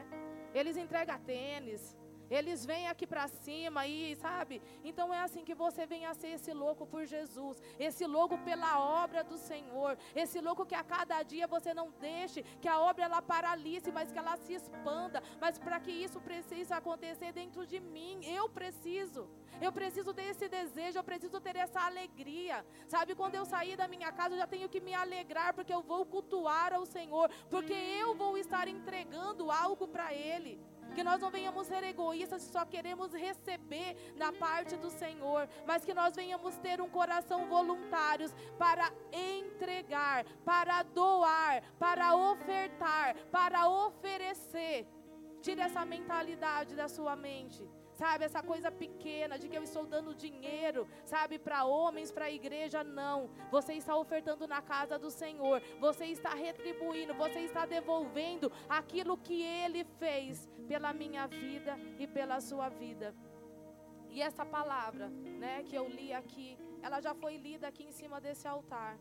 Eles entregam tênis, eles vêm aqui para cima e, sabe? Então é assim que você vem a ser esse louco por Jesus, esse louco pela obra do Senhor, esse louco que a cada dia você não deixe que a obra ela paralise, mas que ela se expanda. Mas para que isso precise acontecer dentro de mim, eu preciso. Eu preciso desse desejo, eu preciso ter essa alegria. Sabe, quando eu sair da minha casa, eu já tenho que me alegrar porque eu vou cultuar ao Senhor, porque eu vou estar entregando algo para ele. Que nós não venhamos ser egoístas e só queremos receber da parte do Senhor, mas que nós venhamos ter um coração voluntários para entregar, para doar, para ofertar, para oferecer. Tire essa mentalidade da sua mente sabe, essa coisa pequena de que eu estou dando dinheiro, sabe, para homens, para a igreja, não. Você está ofertando na casa do Senhor, você está retribuindo, você está devolvendo aquilo que Ele fez pela minha vida e pela sua vida. E essa palavra, né, que eu li aqui, ela já foi lida aqui em cima desse altar.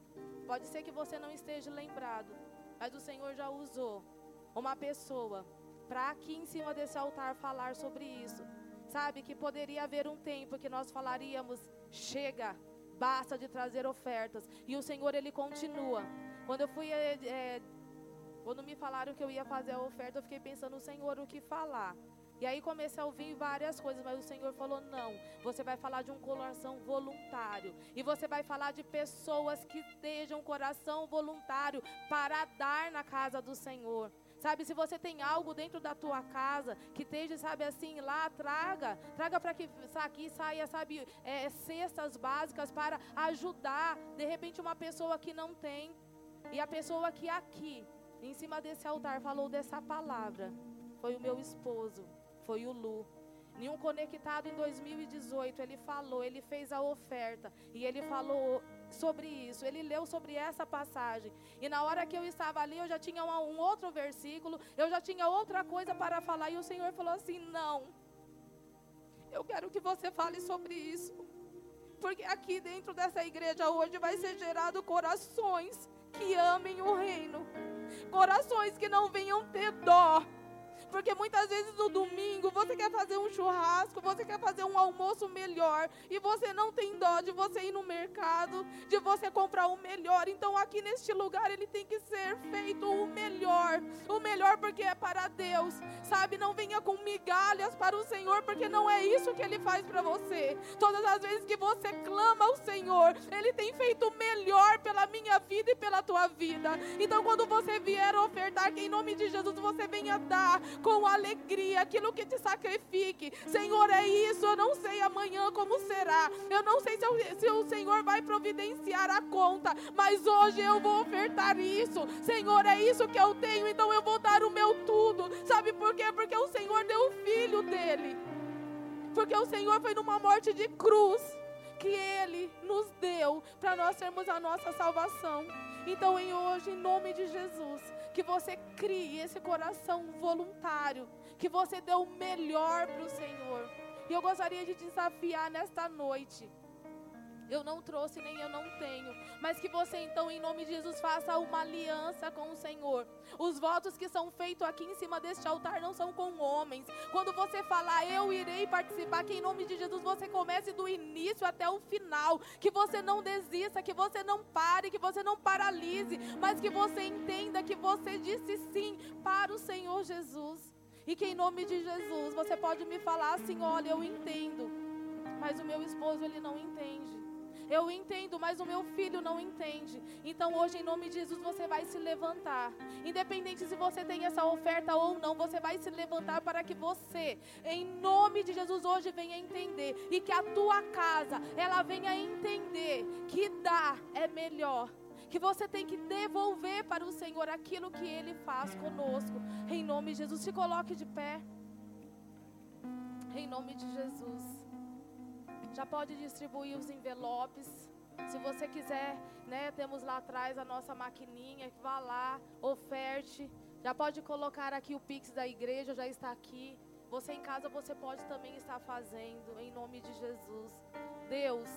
Pode ser que você não esteja lembrado, mas o Senhor já usou uma pessoa para aqui em cima desse altar falar sobre isso. Sabe que poderia haver um tempo que nós falaríamos: chega, basta de trazer ofertas. E o Senhor, Ele continua. Quando eu fui, é, quando me falaram que eu ia fazer a oferta, eu fiquei pensando: Senhor, o que falar? E aí comecei a ouvir várias coisas, mas o Senhor falou: não, você vai falar de um coração voluntário. E você vai falar de pessoas que estejam coração voluntário para dar na casa do Senhor. Sabe, se você tem algo dentro da tua casa que esteja, sabe, assim, lá, traga. Traga para que aqui saia, sabe, é, cestas básicas para ajudar, de repente, uma pessoa que não tem. E a pessoa que aqui, em cima desse altar, falou dessa palavra, foi o meu esposo foi o Lu. Em um conectado em 2018, ele falou, ele fez a oferta e ele falou sobre isso. Ele leu sobre essa passagem. E na hora que eu estava ali, eu já tinha um, um outro versículo, eu já tinha outra coisa para falar. E o Senhor falou assim: Não, eu quero que você fale sobre isso. Porque aqui dentro dessa igreja hoje vai ser gerado corações que amem o reino. Corações que não venham ter dó porque muitas vezes no domingo você quer fazer um churrasco, você quer fazer um almoço melhor e você não tem dó de você ir no mercado, de você comprar o melhor. Então aqui neste lugar ele tem que ser feito o melhor. O melhor porque é para Deus. Sabe, não venha com migalhas para o Senhor, porque não é isso que ele faz para você. Todas as vezes que você clama ao Senhor, ele tem feito o melhor pela minha vida e pela tua vida. Então quando você vier ofertar, que em nome de Jesus você venha dar com alegria aquilo que te sacrifique. Senhor, é isso. Eu não sei amanhã como será. Eu não sei se, eu, se o Senhor vai providenciar a conta, mas hoje eu vou ofertar isso. Senhor, é isso que eu tenho, então eu vou dar o meu tudo. Sabe por quê? Porque o Senhor deu o filho dele. Porque o Senhor foi numa morte de cruz que Ele nos deu para nós termos a nossa salvação. Então, em hoje, em nome de Jesus, que você crie esse coração voluntário, que você dê o melhor para o Senhor. E eu gostaria de desafiar nesta noite eu não trouxe, nem eu não tenho. Mas que você então, em nome de Jesus, faça uma aliança com o Senhor. Os votos que são feitos aqui em cima deste altar não são com homens. Quando você falar, eu irei participar, que em nome de Jesus você comece do início até o final. Que você não desista, que você não pare, que você não paralise, mas que você entenda que você disse sim para o Senhor Jesus. E que em nome de Jesus você pode me falar assim: olha, eu entendo, mas o meu esposo ele não entende. Eu entendo, mas o meu filho não entende. Então hoje, em nome de Jesus, você vai se levantar. Independente se você tem essa oferta ou não, você vai se levantar para que você, em nome de Jesus, hoje venha entender. E que a tua casa, ela venha entender que dar é melhor que você tem que devolver para o Senhor aquilo que Ele faz conosco. Em nome de Jesus, se coloque de pé. Em nome de Jesus. Já pode distribuir os envelopes. Se você quiser, né, temos lá atrás a nossa maquininha, vá lá, oferte. Já pode colocar aqui o Pix da igreja, já está aqui. Você em casa, você pode também estar fazendo, em nome de Jesus. Deus,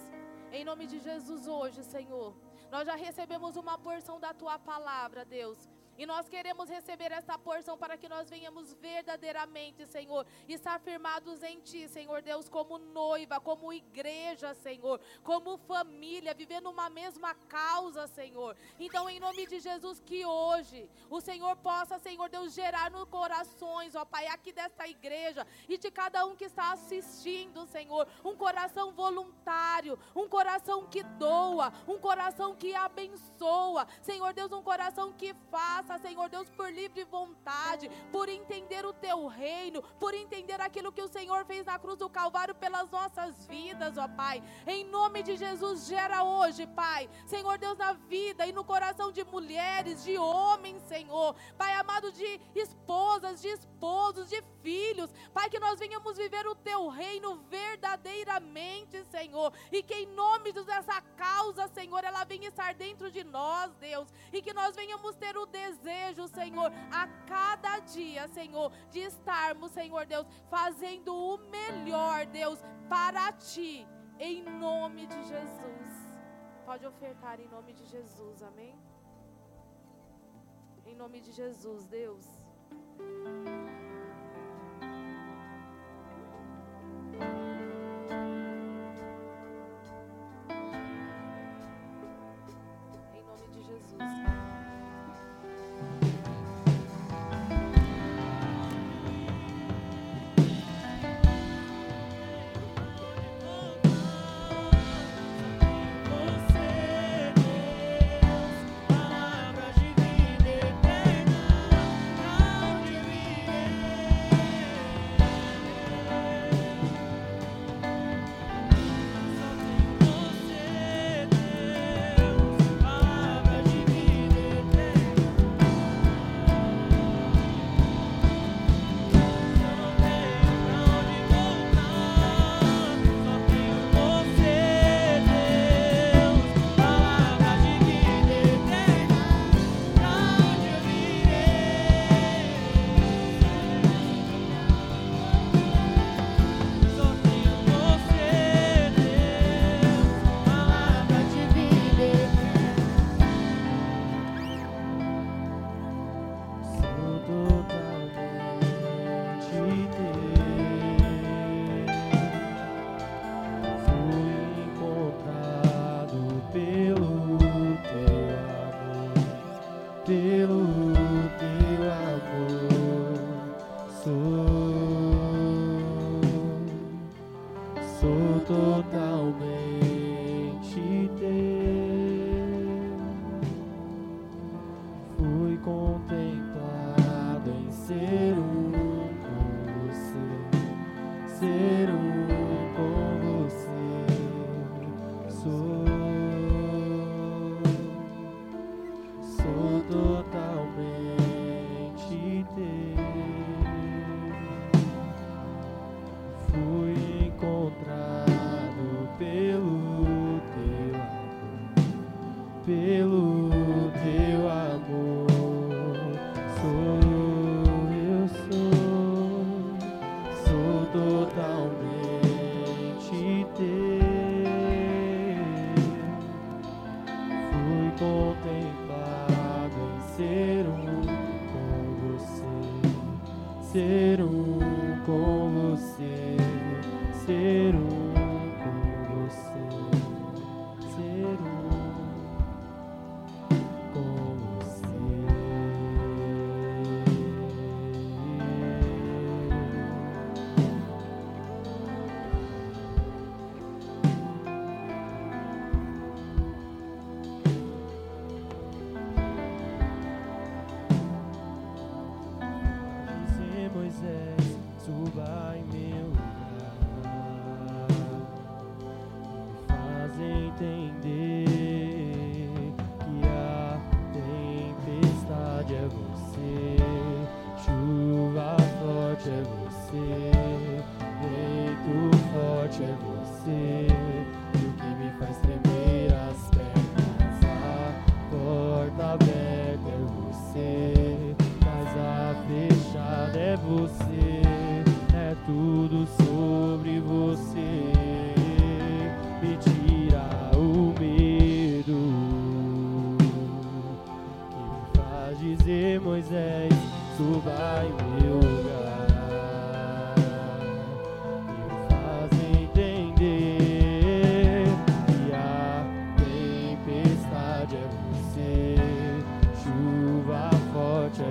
em nome de Jesus hoje, Senhor, nós já recebemos uma porção da tua palavra, Deus. E nós queremos receber essa porção para que nós venhamos verdadeiramente, Senhor, estar firmados em Ti, Senhor Deus, como noiva, como igreja, Senhor, como família, vivendo uma mesma causa, Senhor. Então, em nome de Jesus, que hoje o Senhor possa, Senhor Deus, gerar no corações, ó Pai, aqui desta igreja e de cada um que está assistindo, Senhor, um coração voluntário, um coração que doa, um coração que abençoa, Senhor Deus, um coração que faz faça, Senhor Deus, por livre vontade, por entender o teu reino, por entender aquilo que o Senhor fez na cruz do Calvário pelas nossas vidas, ó Pai. Em nome de Jesus, gera hoje, Pai, Senhor Deus, na vida e no coração de mulheres, de homens, Senhor, Pai amado, de esposas, de esposos, de filhos, Pai, que nós venhamos viver o teu reino verdadeiramente, Senhor, e que em nome dessa causa, Senhor, ela venha estar dentro de nós, Deus, e que nós venhamos ter o desejo desejo, Senhor, a cada dia, Senhor, de estarmos, Senhor Deus, fazendo o melhor, Deus, para Ti, em nome de Jesus. Pode ofertar em nome de Jesus, amém? Em nome de Jesus, Deus. pelo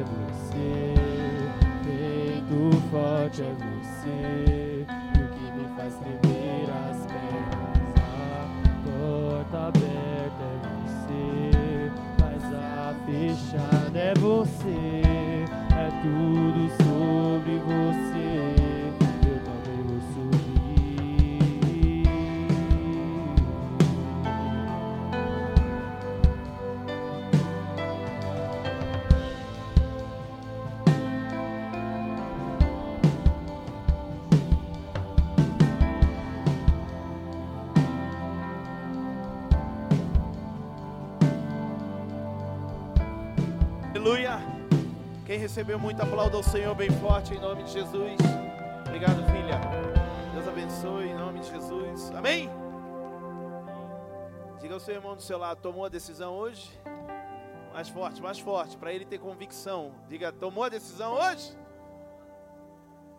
é você, vento forte é você, e o que me faz tremer as pernas, a porta aberta é você, mas a fechada é você, é tudo sobre você. Recebeu muito, aplauda ao Senhor bem forte em nome de Jesus. Obrigado, filha. Deus abençoe em nome de Jesus. Amém? Diga ao seu irmão do seu lado, tomou a decisão hoje? Mais forte, mais forte, para ele ter convicção. Diga, tomou a decisão hoje?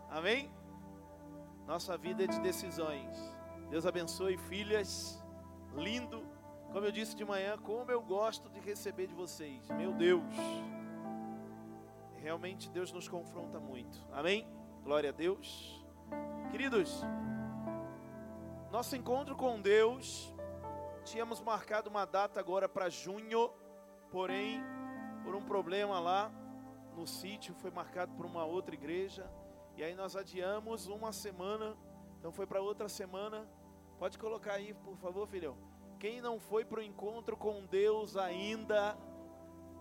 Amém? Nossa vida é de decisões. Deus abençoe, filhas. Lindo. Como eu disse de manhã, como eu gosto de receber de vocês. Meu Deus. Realmente Deus nos confronta muito. Amém? Glória a Deus. Queridos, nosso encontro com Deus, tínhamos marcado uma data agora para junho, porém, por um problema lá no sítio, foi marcado por uma outra igreja, e aí nós adiamos uma semana, então foi para outra semana. Pode colocar aí, por favor, filhão. Quem não foi para o encontro com Deus ainda,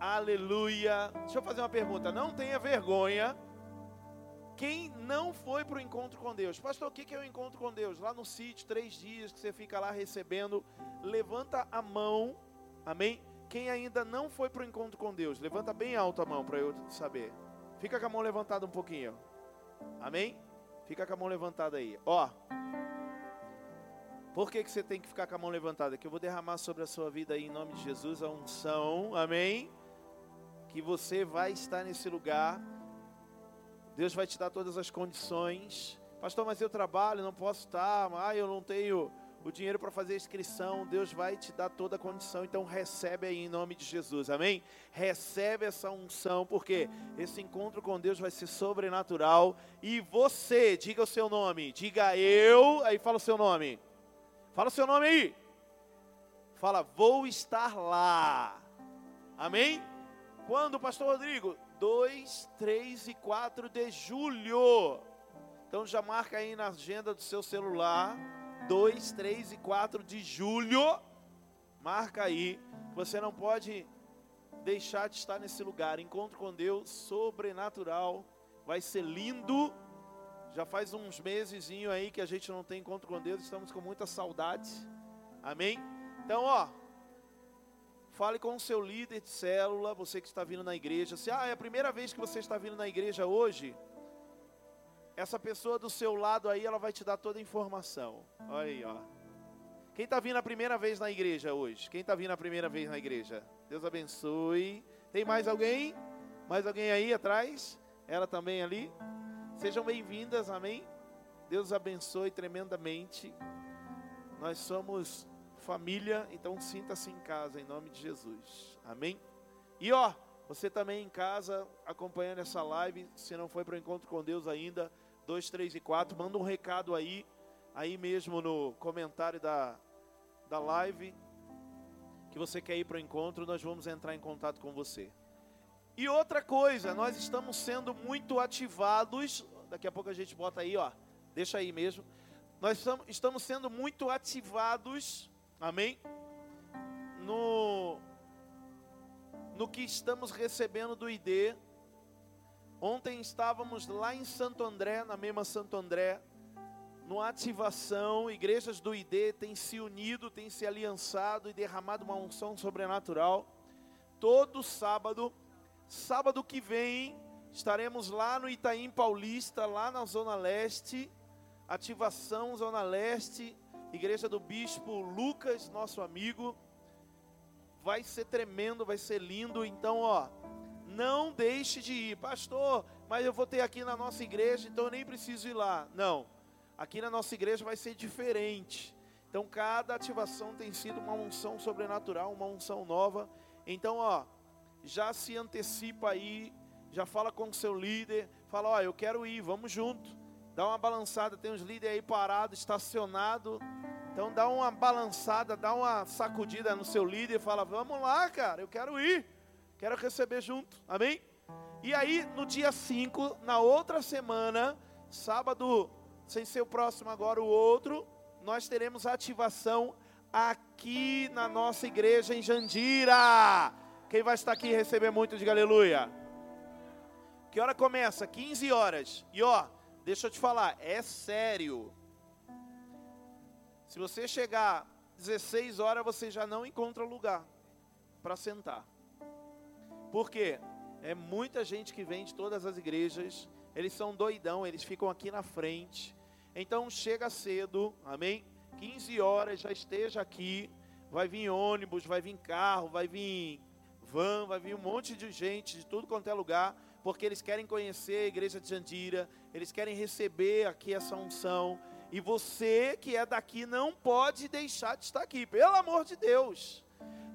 aleluia. Deixa eu fazer uma pergunta, não tenha vergonha. Quem não foi para o encontro com Deus? Pastor, o que é o encontro com Deus? Lá no sítio, três dias que você fica lá recebendo. Levanta a mão, amém? Quem ainda não foi para o encontro com Deus, levanta bem alto a mão para eu saber. Fica com a mão levantada um pouquinho. Amém? Fica com a mão levantada aí. Ó. Por que, que você tem que ficar com a mão levantada? Que eu vou derramar sobre a sua vida aí em nome de Jesus a unção. Amém? Que você vai estar nesse lugar. Deus vai te dar todas as condições. Pastor, mas eu trabalho, não posso estar. Ah, eu não tenho o dinheiro para fazer a inscrição. Deus vai te dar toda a condição. Então recebe aí em nome de Jesus. Amém? Recebe essa unção, porque esse encontro com Deus vai ser sobrenatural. E você, diga o seu nome. Diga eu. Aí fala o seu nome. Fala o seu nome aí. Fala, vou estar lá. Amém? Quando, Pastor Rodrigo? 2, 3 e 4 de julho. Então já marca aí na agenda do seu celular. 2, 3 e 4 de julho. Marca aí. Você não pode deixar de estar nesse lugar. Encontro com Deus sobrenatural. Vai ser lindo. Já faz uns meses aí que a gente não tem encontro com Deus. Estamos com muita saudade. Amém? Então, ó. Fale com o seu líder de célula, você que está vindo na igreja. Se ah, é a primeira vez que você está vindo na igreja hoje, essa pessoa do seu lado aí, ela vai te dar toda a informação. Olha aí, ó. Quem está vindo a primeira vez na igreja hoje? Quem está vindo a primeira vez na igreja? Deus abençoe. Tem mais alguém? Mais alguém aí atrás? Ela também ali? Sejam bem-vindas, amém? Deus abençoe tremendamente. Nós somos família, então sinta-se em casa em nome de Jesus. Amém? E ó, você também em casa acompanhando essa live, se não foi para o encontro com Deus ainda, 2, 3 e 4, manda um recado aí, aí mesmo no comentário da, da live, que você quer ir para o encontro, nós vamos entrar em contato com você. E outra coisa, nós estamos sendo muito ativados, daqui a pouco a gente bota aí, ó, deixa aí mesmo. Nós estamos sendo muito ativados, amém? No, no que estamos recebendo do ID. Ontem estávamos lá em Santo André, na mesma Santo André, numa ativação, igrejas do ID têm se unido, têm se aliançado e derramado uma unção sobrenatural. Todo sábado, sábado que vem, estaremos lá no Itaim Paulista, lá na Zona Leste, ativação Zona Leste, igreja do Bispo Lucas, nosso amigo. Vai ser tremendo, vai ser lindo. Então, ó, não deixe de ir, pastor. Mas eu vou ter aqui na nossa igreja, então eu nem preciso ir lá. Não Aqui na nossa igreja vai ser diferente. Então, cada ativação tem sido uma unção sobrenatural, uma unção nova. Então, ó, já se antecipa aí, já fala com o seu líder, fala, ó, eu quero ir, vamos junto. Dá uma balançada, tem uns líderes aí parados, estacionado. Então dá uma balançada, dá uma sacudida no seu líder e fala: "Vamos lá, cara, eu quero ir. Quero receber junto". Amém? E aí, no dia 5, na outra semana, sábado sem ser o próximo agora o outro, nós teremos ativação aqui na nossa igreja em Jandira. Quem vai estar aqui receber muito, de aleluia. Que hora começa? 15 horas. E ó, deixa eu te falar, é sério. Se você chegar 16 horas, você já não encontra lugar para sentar. Por quê? É muita gente que vem de todas as igrejas eles são doidão, eles ficam aqui na frente. Então chega cedo, amém? 15 horas já esteja aqui. Vai vir ônibus, vai vir carro, vai vir van, vai vir um monte de gente de tudo quanto é lugar, porque eles querem conhecer a igreja de Jandira, eles querem receber aqui essa unção. E você que é daqui não pode deixar de estar aqui, pelo amor de Deus.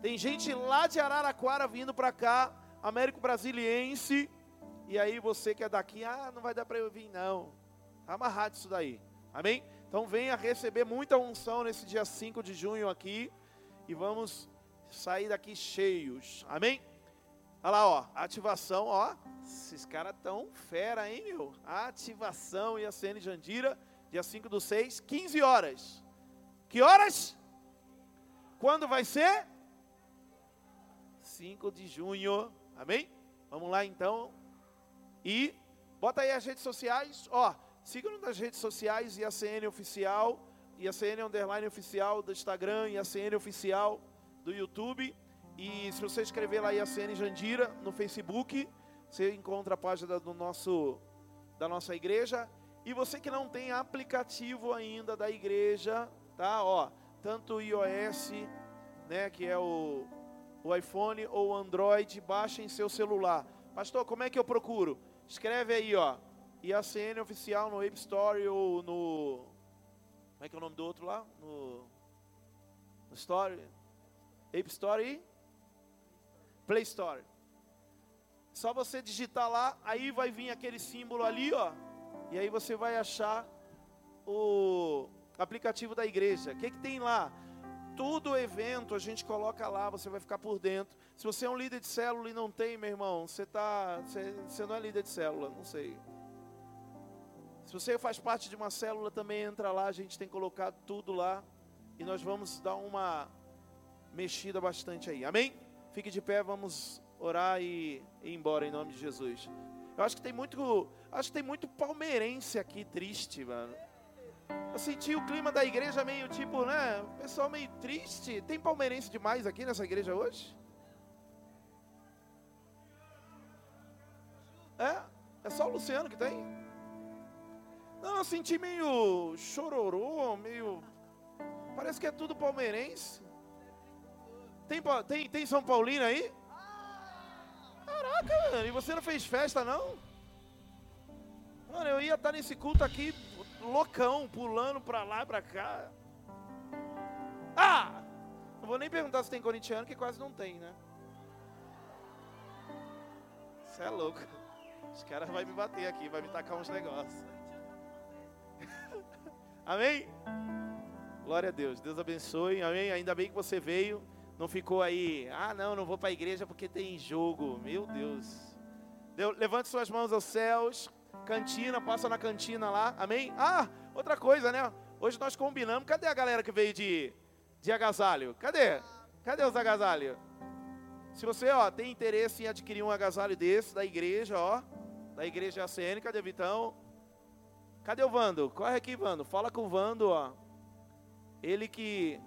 Tem gente lá de Araraquara vindo para cá, Américo Brasiliense, e aí você que é daqui, ah, não vai dar para eu vir não. Está amarrado isso daí. Amém? Então venha receber muita unção nesse dia 5 de junho aqui. E vamos sair daqui cheios. Amém? Olha lá, ó. Ativação, ó. Esses caras tão fera, hein, meu? Ativação e a CN Jandira, dia 5 do 6, 15 horas. Que horas? Quando vai ser? 5 de junho. Amém? Vamos lá então. E bota aí as redes sociais, ó, sigam nas redes sociais e a CN oficial, e a CN underline oficial do Instagram e a CN oficial do YouTube. E se você escrever lá CN Jandira no Facebook, você encontra a página do nosso da nossa igreja. E você que não tem aplicativo ainda da igreja, tá? Ó, tanto iOS, né, que é o, o iPhone ou Android, baixe em seu celular. Pastor, como é que eu procuro? Escreve aí, ó. IACN oficial no App Store ou no. Como é que é o nome do outro lá? No. No Store. App Store e. Play Store. Só você digitar lá, aí vai vir aquele símbolo ali, ó. E aí você vai achar o aplicativo da igreja. O que, que tem lá? Todo evento a gente coloca lá, você vai ficar por dentro. Se você é um líder de célula e não tem, meu irmão, você, tá, você, você não é líder de célula, não sei. Se você faz parte de uma célula, também entra lá, a gente tem colocado tudo lá. E nós vamos dar uma mexida bastante aí. Amém? Fique de pé, vamos orar e, ir embora em nome de Jesus. Eu acho que tem muito, acho que tem muito palmeirense aqui triste, mano. Eu senti o clima da igreja meio tipo, né? O pessoal meio triste. Tem palmeirense demais aqui nessa igreja hoje? É? É só o Luciano que tem? Não, eu senti meio chororô, meio. Parece que é tudo palmeirense. Tem, tem, tem São Paulino aí? Caraca, mano, e você não fez festa não? Mano, eu ia estar nesse culto aqui loucão, pulando pra lá e pra cá. Ah! Não vou nem perguntar se tem corintiano, que quase não tem, né? Você é louco. Os caras vão me bater aqui, vai me tacar uns negócios. (laughs) Amém? Glória a Deus. Deus abençoe. Amém? Ainda bem que você veio. Não ficou aí, ah, não, não vou para a igreja porque tem jogo. Meu Deus. Deu, levante suas mãos aos céus. Cantina, passa na cantina lá. Amém? Ah, outra coisa, né? Hoje nós combinamos. Cadê a galera que veio de, de agasalho? Cadê? Cadê os agasalhos? Se você, ó, tem interesse em adquirir um agasalho desse da igreja, ó, da igreja ACN, cadê Vitão? Cadê o Vando? Corre aqui, Vando. Fala com o Vando, ó. Ele que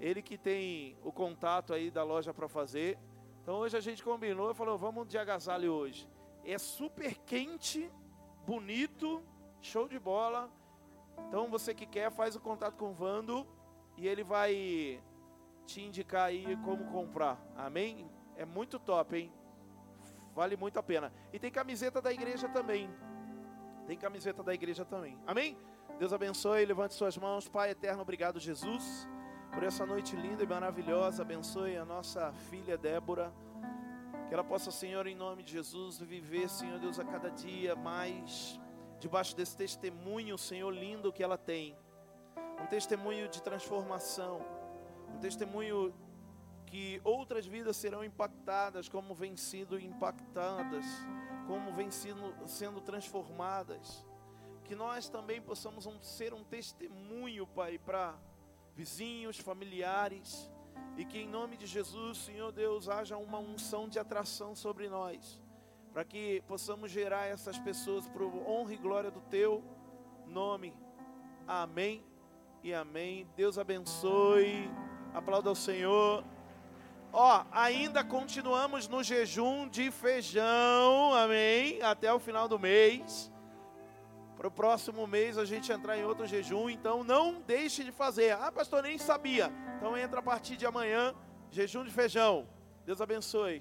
ele que tem o contato aí da loja para fazer. Então hoje a gente combinou e falou, vamos de agasalho hoje. É super quente, bonito, show de bola. Então você que quer, faz o contato com o Vando e ele vai te indicar aí como comprar. Amém? É muito top, hein? Vale muito a pena. E tem camiseta da igreja também. Tem camiseta da igreja também. Amém? Deus abençoe, levante suas mãos. Pai eterno, obrigado, Jesus por essa noite linda e maravilhosa. Abençoe a nossa filha Débora. Que ela possa, Senhor, em nome de Jesus, viver, Senhor Deus, a cada dia mais debaixo desse testemunho, Senhor, lindo que ela tem. Um testemunho de transformação. Um testemunho que outras vidas serão impactadas, como vêm sido impactadas, como vêm sendo, sendo transformadas. Que nós também possamos um, ser um testemunho, Pai, para vizinhos, familiares, e que em nome de Jesus, Senhor Deus, haja uma unção de atração sobre nós, para que possamos gerar essas pessoas para honra e glória do Teu nome. Amém e amém. Deus abençoe. Aplauda ao Senhor. Ó, ainda continuamos no jejum de feijão, amém, até o final do mês para o próximo mês a gente entrar em outro jejum. Então não deixe de fazer. Ah, pastor, nem sabia. Então entra a partir de amanhã, jejum de feijão. Deus abençoe.